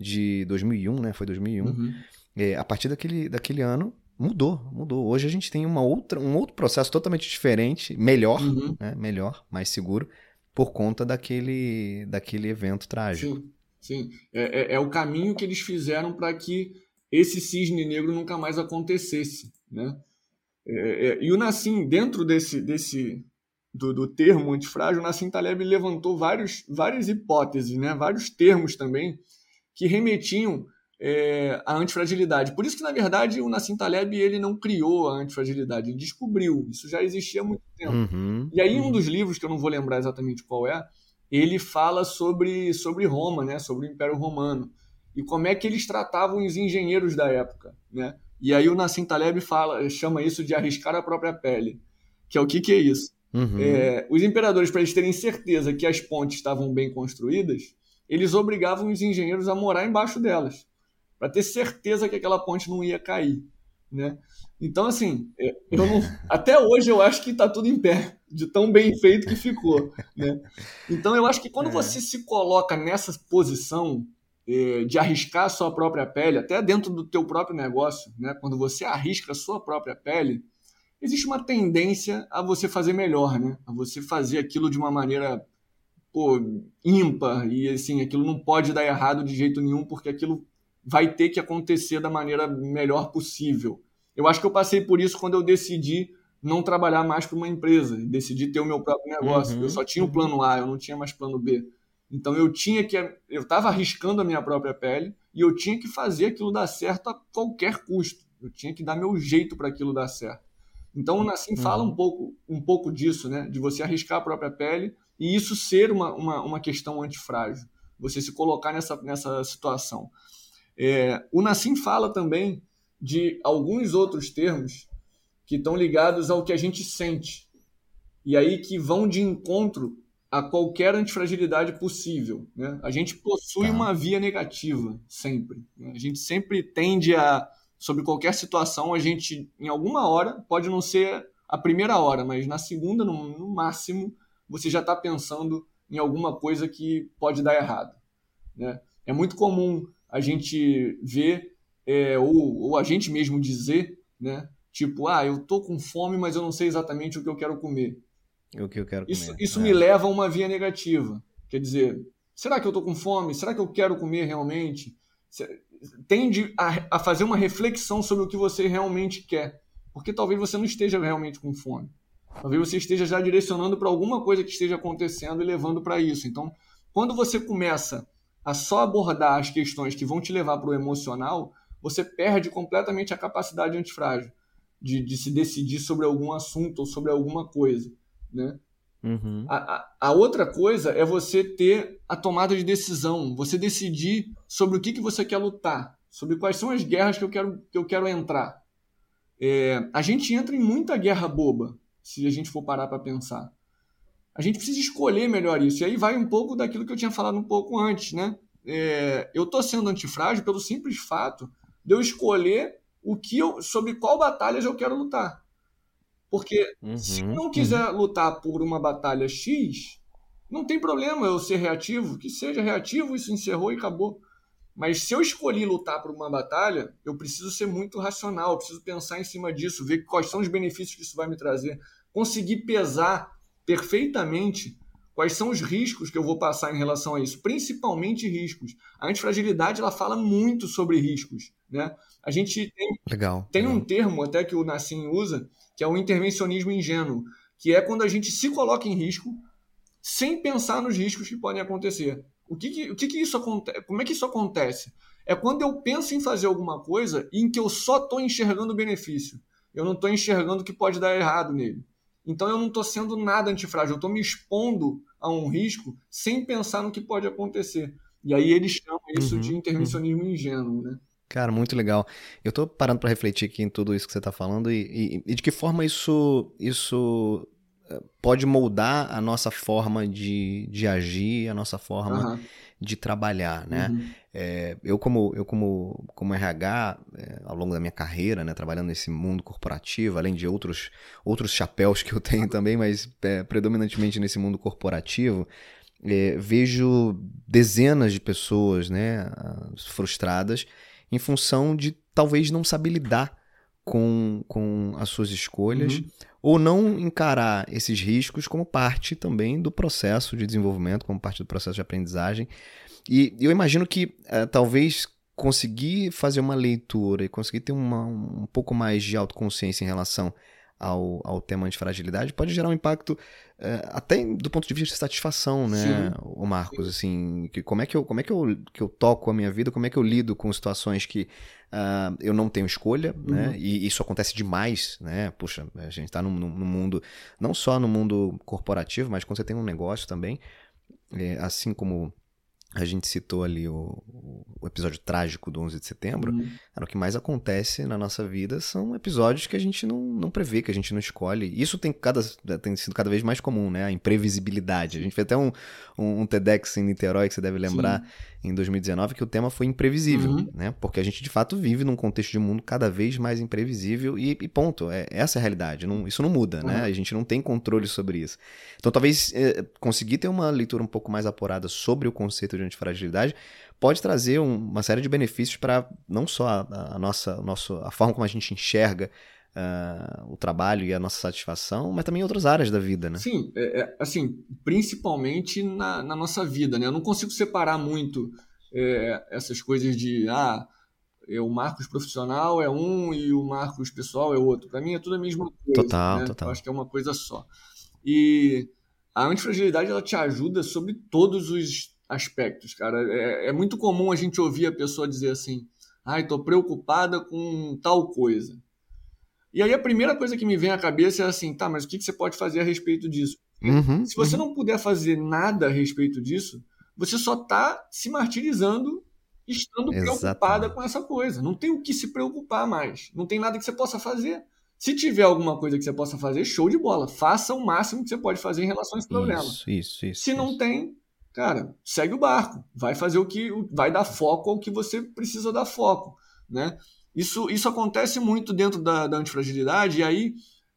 de 2001, né? Foi 2001. Uhum. É, a partir daquele, daquele ano, mudou, mudou. Hoje a gente tem uma outra, um outro processo totalmente diferente, melhor, uhum. né? melhor, mais seguro, por conta daquele, daquele evento trágico. Sim, sim. É, é, é o caminho que eles fizeram para que esse cisne negro nunca mais acontecesse, né? É, é, e o Nassim, dentro desse, desse do, do termo antifrágil, o Nassim Taleb levantou vários, várias hipóteses, né? vários termos também, que remetiam é, a antifragilidade. Por isso que, na verdade, o Nassim Taleb ele não criou a antifragilidade, ele descobriu. Isso já existia há muito tempo. Uhum, e aí, uhum. um dos livros, que eu não vou lembrar exatamente qual é, ele fala sobre, sobre Roma, né? sobre o Império Romano, e como é que eles tratavam os engenheiros da época. Né? E aí o Nassim Taleb fala, chama isso de arriscar a própria pele, que é o que, que é isso? Uhum. É, os imperadores, para eles terem certeza que as pontes estavam bem construídas, eles obrigavam os engenheiros a morar embaixo delas para ter certeza que aquela ponte não ia cair, né? Então, assim, é, não, até hoje eu acho que está tudo em pé, de tão bem feito que ficou, né? Então, eu acho que quando é. você se coloca nessa posição é, de arriscar a sua própria pele, até dentro do teu próprio negócio, né? Quando você arrisca a sua própria pele, existe uma tendência a você fazer melhor, né? A você fazer aquilo de uma maneira pô, ímpar e assim, aquilo não pode dar errado de jeito nenhum, porque aquilo vai ter que acontecer da maneira melhor possível. Eu acho que eu passei por isso quando eu decidi não trabalhar mais para uma empresa, decidi ter o meu próprio negócio. Uhum. Eu só tinha o plano A, eu não tinha mais plano B. Então eu tinha que eu estava arriscando a minha própria pele e eu tinha que fazer aquilo dar certo a qualquer custo. Eu tinha que dar meu jeito para aquilo dar certo. Então o Nassim uhum. fala um pouco, um pouco disso, né? De você arriscar a própria pele e isso ser uma, uma, uma questão antifrágil. Você se colocar nessa, nessa situação. É, o Nassim fala também de alguns outros termos que estão ligados ao que a gente sente e aí que vão de encontro a qualquer antifragilidade possível. Né? A gente possui tá. uma via negativa sempre. Né? A gente sempre tende a, sobre qualquer situação, a gente, em alguma hora, pode não ser a primeira hora, mas na segunda, no, no máximo, você já está pensando em alguma coisa que pode dar errado. Né? É muito comum a gente vê, é, ou, ou a gente mesmo dizer, né? Tipo, ah, eu tô com fome, mas eu não sei exatamente o que eu quero comer. O que eu quero comer. Isso, isso é. me leva a uma via negativa. Quer dizer, será que eu tô com fome? Será que eu quero comer realmente? tende a, a fazer uma reflexão sobre o que você realmente quer. Porque talvez você não esteja realmente com fome. Talvez você esteja já direcionando para alguma coisa que esteja acontecendo e levando para isso. Então, quando você começa a só abordar as questões que vão te levar para o emocional, você perde completamente a capacidade antifrágil de, de se decidir sobre algum assunto ou sobre alguma coisa. Né? Uhum. A, a, outra coisa é você ter a tomada de decisão, você decidir sobre o que, que você quer lutar, sobre quais são as guerras que eu quero, que eu quero entrar. É, a gente entra em muita guerra boba, se a gente for parar para pensar. A gente precisa escolher melhor isso. E aí vai um pouco daquilo que eu tinha falado um pouco antes, né? É, eu estou sendo antifrágil pelo simples fato de eu escolher o que eu, sobre qual batalha eu quero lutar. Porque uhum, se eu não quiser uhum. lutar por uma batalha X, não tem problema eu ser reativo, que seja reativo, isso encerrou e acabou. Mas se eu escolhi lutar por uma batalha, eu preciso ser muito racional, eu preciso pensar em cima disso, ver quais são os benefícios que isso vai me trazer, conseguir pesar perfeitamente quais são os riscos que eu vou passar em relação a isso, principalmente riscos. A antifragilidade ela fala muito sobre riscos, né? A gente tem, legal, tem legal. um termo até que o Nassim usa, que é o intervencionismo ingênuo, que é quando a gente se coloca em risco sem pensar nos riscos que podem acontecer. O que, que o que, que isso acontece? Como é que isso acontece? É quando eu penso em fazer alguma coisa em que eu só estou enxergando o benefício. Eu não estou enxergando o que pode dar errado nele. Então eu não estou sendo nada antifrágil, eu estou me expondo a um risco sem pensar no que pode acontecer. E aí eles chamam isso uhum, de intervencionismo uhum. ingênuo, né? Cara, muito legal. Eu tô parando para refletir aqui em tudo isso que você tá falando e, e, e, de que forma isso, isso eh, pode moldar a nossa forma de, de agir, a nossa forma uhum. De trabalhar, né? Uhum. É, eu como, eu como, como RH, é, ao longo da minha carreira, né, trabalhando nesse mundo corporativo, além de outros, outros chapéus que eu tenho também, mas é, predominantemente nesse mundo corporativo, é, vejo dezenas de pessoas né, frustradas em função de talvez não saber lidar com, com as suas escolhas uhum. ou não encarar esses riscos como parte também do processo de desenvolvimento, como parte do processo de aprendizagem. E eu imagino que uh, talvez conseguir fazer uma leitura e conseguir ter uma, um pouco mais de autoconsciência em relação ao, ao tema de fragilidade pode gerar um impacto é, até do ponto de vista de satisfação, né, o Marcos, assim, que como é que eu como é que eu, que eu toco a minha vida, como é que eu lido com situações que uh, eu não tenho escolha, né, uhum. né, e isso acontece demais, né, puxa, a gente está no mundo, não só no mundo corporativo, mas quando você tem um negócio também, é, assim como a gente citou ali o, o, episódio trágico do 11 de setembro, uhum. o que mais acontece na nossa vida são episódios que a gente não, não prevê, que a gente não escolhe. Isso tem, cada, tem sido cada vez mais comum, né? A imprevisibilidade. A gente fez até um, um, um TEDx em Niterói, que você deve lembrar, Sim. Em 2019, que o tema foi imprevisível, uhum. né? Porque a gente, de fato, vive num contexto de mundo cada vez mais imprevisível e, e ponto. É, essa é a realidade. Não, isso não muda, né? uhum. né? A gente não tem controle sobre isso. Então, talvez é, conseguir ter uma leitura um pouco mais apurada sobre o conceito de antifragilidade pode trazer um, uma série de benefícios para não só a, a nossa, a, nosso, a forma como a gente enxerga uh, o trabalho e a nossa satisfação, mas também em outras áreas da vida, né? Sim, é, é, assim, principalmente na, na, nossa vida, né? Eu não consigo separar muito é, essas coisas de, ah, é, o Marcos profissional é um e o Marcos pessoal é outro. Para mim é tudo a mesma coisa. Total, né? total. Eu acho que é uma coisa só. E a antifragilidade ela te ajuda sobre todos os aspectos, cara. É, é muito comum a gente ouvir a pessoa dizer assim: ai, tô preocupada com tal coisa. E aí a primeira coisa que me vem à cabeça é assim: tá, mas o que, que você pode fazer a respeito disso? Uhum, Se você uhum. não puder fazer nada a respeito disso, você só está se martirizando estando Exatamente. preocupada com essa coisa. Não tem o que se preocupar mais. Não tem nada que você possa fazer. Se tiver alguma coisa que você possa fazer, show de bola. Faça o máximo que você pode fazer em relação a esse problema. Isso, isso, isso. Se isso. não tem, cara, segue o barco, vai fazer o que vai dar foco ao que você precisa dar foco, né? Isso, isso acontece muito dentro da, da antifragilidade e aí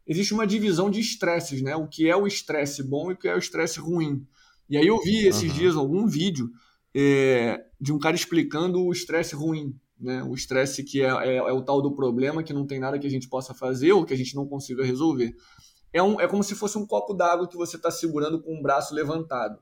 existe uma divisão de estresses, né? O que é o estresse bom e o que é o estresse ruim. E aí eu vi esses uhum. dias algum vídeo é, de um cara explicando o estresse ruim, né? O estresse que é, é, é, o tal do problema que não tem nada que a gente possa fazer ou que a gente não consiga resolver. É, um, é como se fosse um copo d'água que você está segurando com o braço levantado.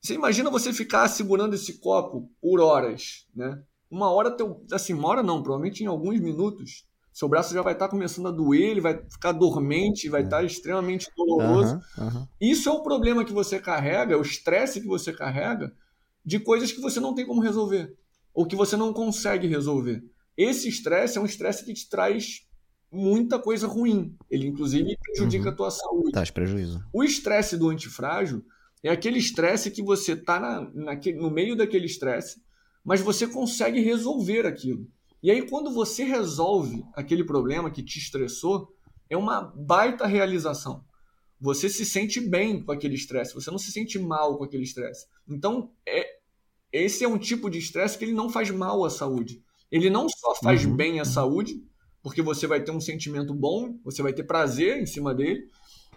Você imagina você ficar segurando esse copo por horas, né? Uma hora, teu, assim, uma hora não, provavelmente em alguns minutos, seu braço já vai estar tá começando a doer, ele vai ficar dormente, vai estar tá extremamente doloroso. Uhum, uhum. Isso é o problema que você carrega, é o estresse que você carrega de coisas que você não tem como resolver ou que você não consegue resolver. Esse estresse é um estresse que te traz muita coisa ruim. Ele, inclusive, prejudica uhum. a tua saúde. Traz prejuízo. O estresse do antifrágil é aquele estresse que você está na, no meio daquele estresse, mas você consegue resolver aquilo. E aí, quando você resolve aquele problema que te estressou, é uma baita realização. Você se sente bem com aquele estresse, você não se sente mal com aquele estresse. Então, é, esse é um tipo de estresse que ele não faz mal à saúde. Ele não só faz uhum. bem à saúde, porque você vai ter um sentimento bom, você vai ter prazer em cima dele,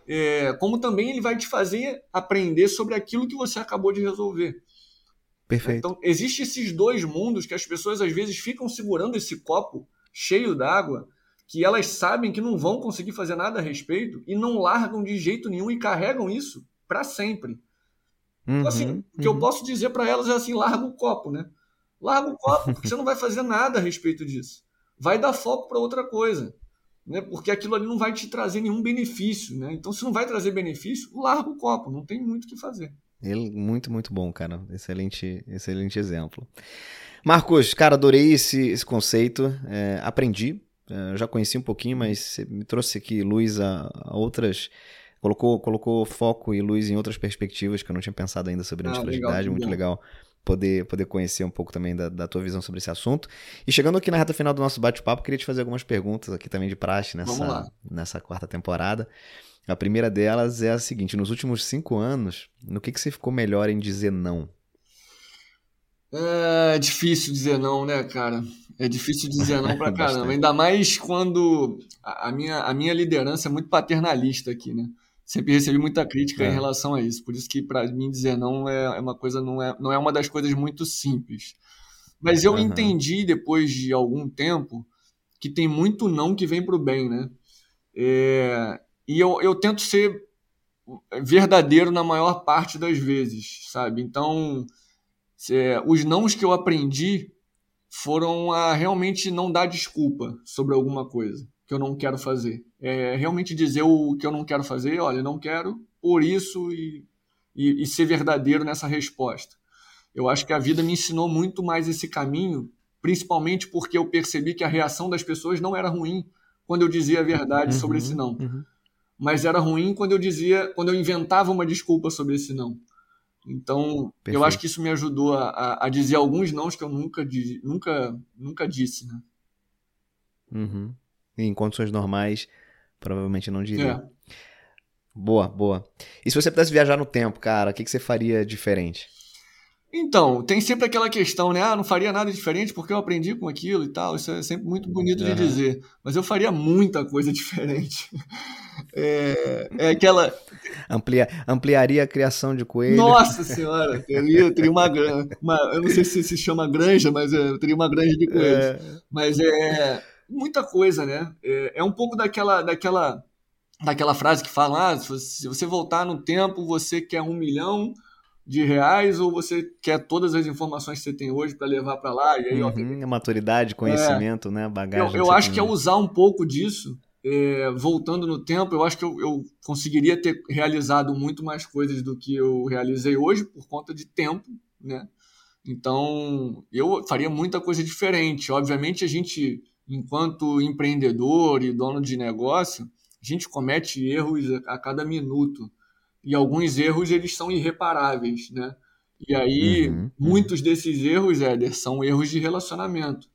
é, como também ele vai te fazer aprender sobre aquilo que você acabou de resolver. Perfeito. Então, existem esses dois mundos que as pessoas às vezes ficam segurando esse copo cheio d'água, que elas sabem que não vão conseguir fazer nada a respeito e não largam de jeito nenhum e carregam isso para sempre. Uhum, então, assim, uhum. o que eu uhum. posso dizer para elas é assim: larga o copo, né? Larga o copo, porque você não vai fazer nada a respeito disso. Vai dar foco para outra coisa né? porque aquilo ali não vai te trazer nenhum benefício. Né? Então, se não vai trazer benefício, larga o copo, não tem muito o que fazer. Ele, muito, muito bom, cara. Excelente, excelente exemplo. Marcos, cara, adorei esse, esse conceito. É, aprendi. É, já conheci um pouquinho, mas você me trouxe aqui luz a, a, outras. Colocou, colocou foco e luz em outras perspectivas que eu não tinha pensado ainda sobre a ah, legal, muito legal poder, poder conhecer um pouco também da, da, tua visão sobre esse assunto. E chegando aqui na reta final do nosso bate-papo, queria te fazer algumas perguntas aqui também de praxe nessa, nessa quarta temporada. A primeira delas é a seguinte: nos últimos cinco anos, no que, que você ficou melhor em dizer não? É difícil dizer não, né, cara? É difícil dizer não pra caramba. Ainda mais quando a minha, a minha liderança é muito paternalista aqui, né? Sempre recebi muita crítica é. em relação a isso. Por isso que para mim dizer não é, é, uma coisa não é, não é uma das coisas muito simples. Mas eu uhum. entendi depois de algum tempo que tem muito não que vem para o bem, né? É, e eu, eu tento ser verdadeiro na maior parte das vezes, sabe? Então, é, os nãos que eu aprendi foram a realmente não dar desculpa sobre alguma coisa que eu não quero fazer. É realmente dizer o que eu não quero fazer, olha, não quero por isso e, e, e ser verdadeiro nessa resposta. Eu acho que a vida me ensinou muito mais esse caminho, principalmente porque eu percebi que a reação das pessoas não era ruim quando eu dizia a verdade uhum, sobre esse não. Uhum. Mas era ruim quando eu dizia, quando eu inventava uma desculpa sobre esse não. Então, Perfeito. eu acho que isso me ajudou a, a, dizer alguns nãos que eu nunca, nunca, nunca disse, né? Uhum. Em condições normais, provavelmente não diria. É. Boa, boa. E se você pudesse viajar no tempo, cara, o que, que você faria diferente? Então, tem sempre aquela questão, né? Ah, não faria nada diferente porque eu aprendi com aquilo e tal. Isso é sempre muito bonito uhum. de dizer. Mas eu faria muita coisa diferente. É, é aquela. Amplia, ampliaria a criação de coelhos. Nossa senhora! Teria, teria uma granja. Eu não sei se se chama granja, mas eu teria uma granja de coelhos. É. Mas é muita coisa, né? É, é um pouco daquela, daquela, daquela frase que fala: ah, se você voltar no tempo, você quer um milhão de reais ou você quer todas as informações que você tem hoje para levar para lá? E aí, uhum, ó, maturidade, conhecimento, é, né? Bagagem. Eu, eu acho que é usar um pouco disso. É, voltando no tempo, eu acho que eu, eu, conseguiria ter realizado muito mais coisas do que eu realizei hoje por conta de tempo, né? Então, eu faria muita coisa diferente. Obviamente, a gente enquanto empreendedor e dono de negócio, a gente comete erros a cada minuto. E alguns erros eles são irreparáveis, né? E aí, uhum, uhum. muitos desses erros, Éder, são erros de relacionamento.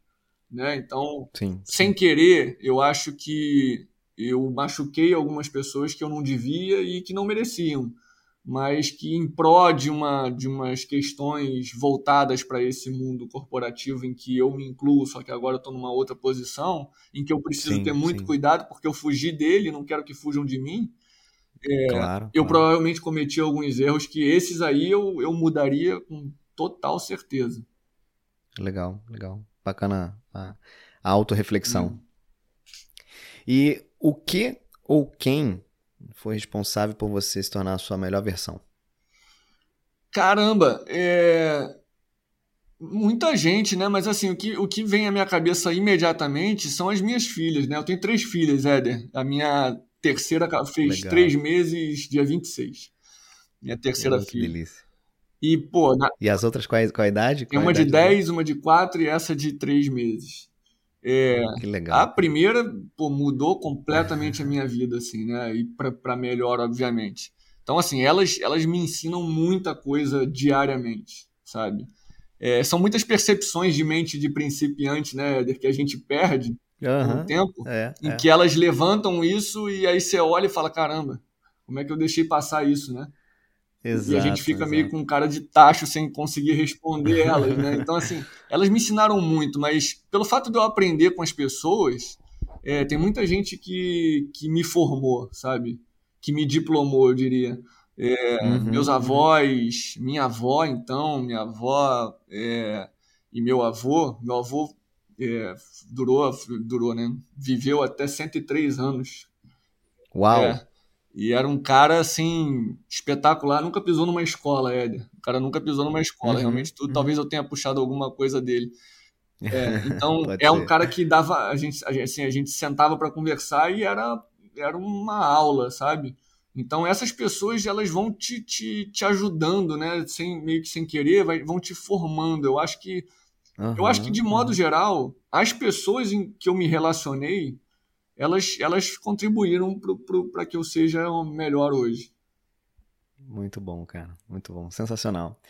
Né? Então, sim, sem querer, eu acho que eu machuquei algumas pessoas que eu não devia e que não mereciam mas que em pró de, uma, de umas questões voltadas para esse mundo corporativo em que eu me incluo, só que agora eu estou numa outra posição, em que eu preciso sim, ter muito sim. cuidado porque eu fugi dele, não quero que fujam de mim. É, claro, eu claro. provavelmente cometi alguns erros que esses aí eu, eu mudaria com total certeza. Legal, legal. Bacana a, a autorreflexão. Hum. E o que ou quem foi responsável por você se tornar a sua melhor versão? Caramba, é... Muita gente, né? Mas assim, o que, o que vem à minha cabeça imediatamente são as minhas filhas, né? Eu tenho três filhas, Éder. A minha terceira fez Legal. três meses, dia 26. Minha terceira filha. Que delícia. E, pô. Na... E as outras qual, qual a idade? Qual tem uma idade de 10, uma de 4 e essa de 3 meses. É, que legal. A primeira, pô, mudou completamente a minha vida, assim, né? E para melhor, obviamente. Então, assim, elas, elas me ensinam muita coisa diariamente, sabe? É, são muitas percepções de mente de principiante, né, que a gente perde uhum, com o tempo, é, em é. que elas levantam isso e aí você olha e fala, caramba, como é que eu deixei passar isso, né? Exato, e a gente fica exato. meio com cara de tacho sem conseguir responder elas, né? Então, assim, elas me ensinaram muito, mas pelo fato de eu aprender com as pessoas, é, tem muita gente que, que me formou, sabe? Que me diplomou, eu diria. É, uhum, meus uhum. avós, uhum. minha avó, então, minha avó é, e meu avô, meu avô é, durou, durou, né? Viveu até 103 anos. Uau! E era um cara, assim, espetacular. Nunca pisou numa escola, Éder. O cara nunca pisou numa escola. Uhum, Realmente, tudo, uhum. talvez eu tenha puxado alguma coisa dele. É, então, é um cara que dava. A gente, assim, a gente sentava para conversar e era, era uma aula, sabe? Então, essas pessoas, elas vão te, te, te ajudando, né? Sem, meio que sem querer, vai, vão te formando. Eu acho que. Uhum, eu acho que, de modo geral, as pessoas em que eu me relacionei elas, elas contribuíram para que eu seja melhor hoje. Muito bom, cara. Muito bom. Sensacional.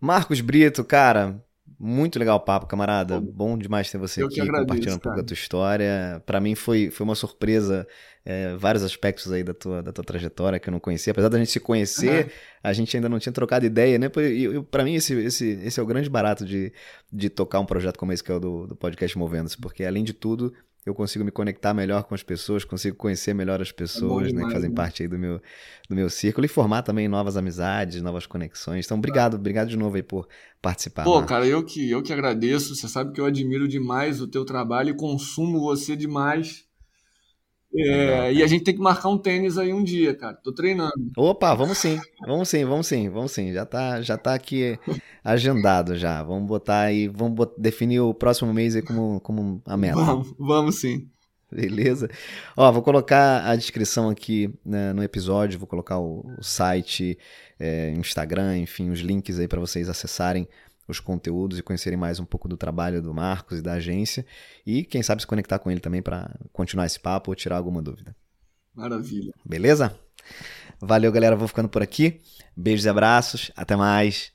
Marcos Brito, cara, muito legal o papo, camarada. Bom, demais ter você aqui agradeço, compartilhando um pouco da tua história. Para mim foi, foi uma surpresa, é, vários aspectos aí da tua, da tua trajetória que eu não conhecia. Apesar da gente se conhecer, uhum. a gente ainda não tinha trocado ideia, né? E para mim esse, esse, esse é o grande barato de, de tocar um projeto como esse que é o do, do podcast Movendo-se, porque além de tudo, eu consigo me conectar melhor com as pessoas, consigo conhecer melhor as pessoas, é demais, né, que fazem né? parte aí do meu, do meu círculo e formar também novas amizades, novas conexões. Então, obrigado, obrigado de novo aí por participar. Pô, cara, eu que, eu que agradeço. Você sabe que eu admiro demais o teu trabalho e consumo você demais. É, e a gente tem que marcar um tênis aí um dia, cara. Tô treinando. Opa, vamos sim. Vamos sim, vamos sim, vamos sim. Já tá, já tá aqui agendado já. Vamos botar aí, vamos botar, definir o próximo mês aí como, como a meta. Vamos, vamos sim. Beleza? Ó, vou colocar a descrição aqui né, no episódio, vou colocar o, o site, é, Instagram, enfim, os links aí para vocês acessarem os conteúdos e conhecerem mais um pouco do trabalho do Marcos e da agência. E quem sabe se conectar com ele também para continuar esse papo ou tirar alguma dúvida. Maravilha. Beleza? Valeu, galera. Vou ficando por aqui. Beijos e abraços. Até mais.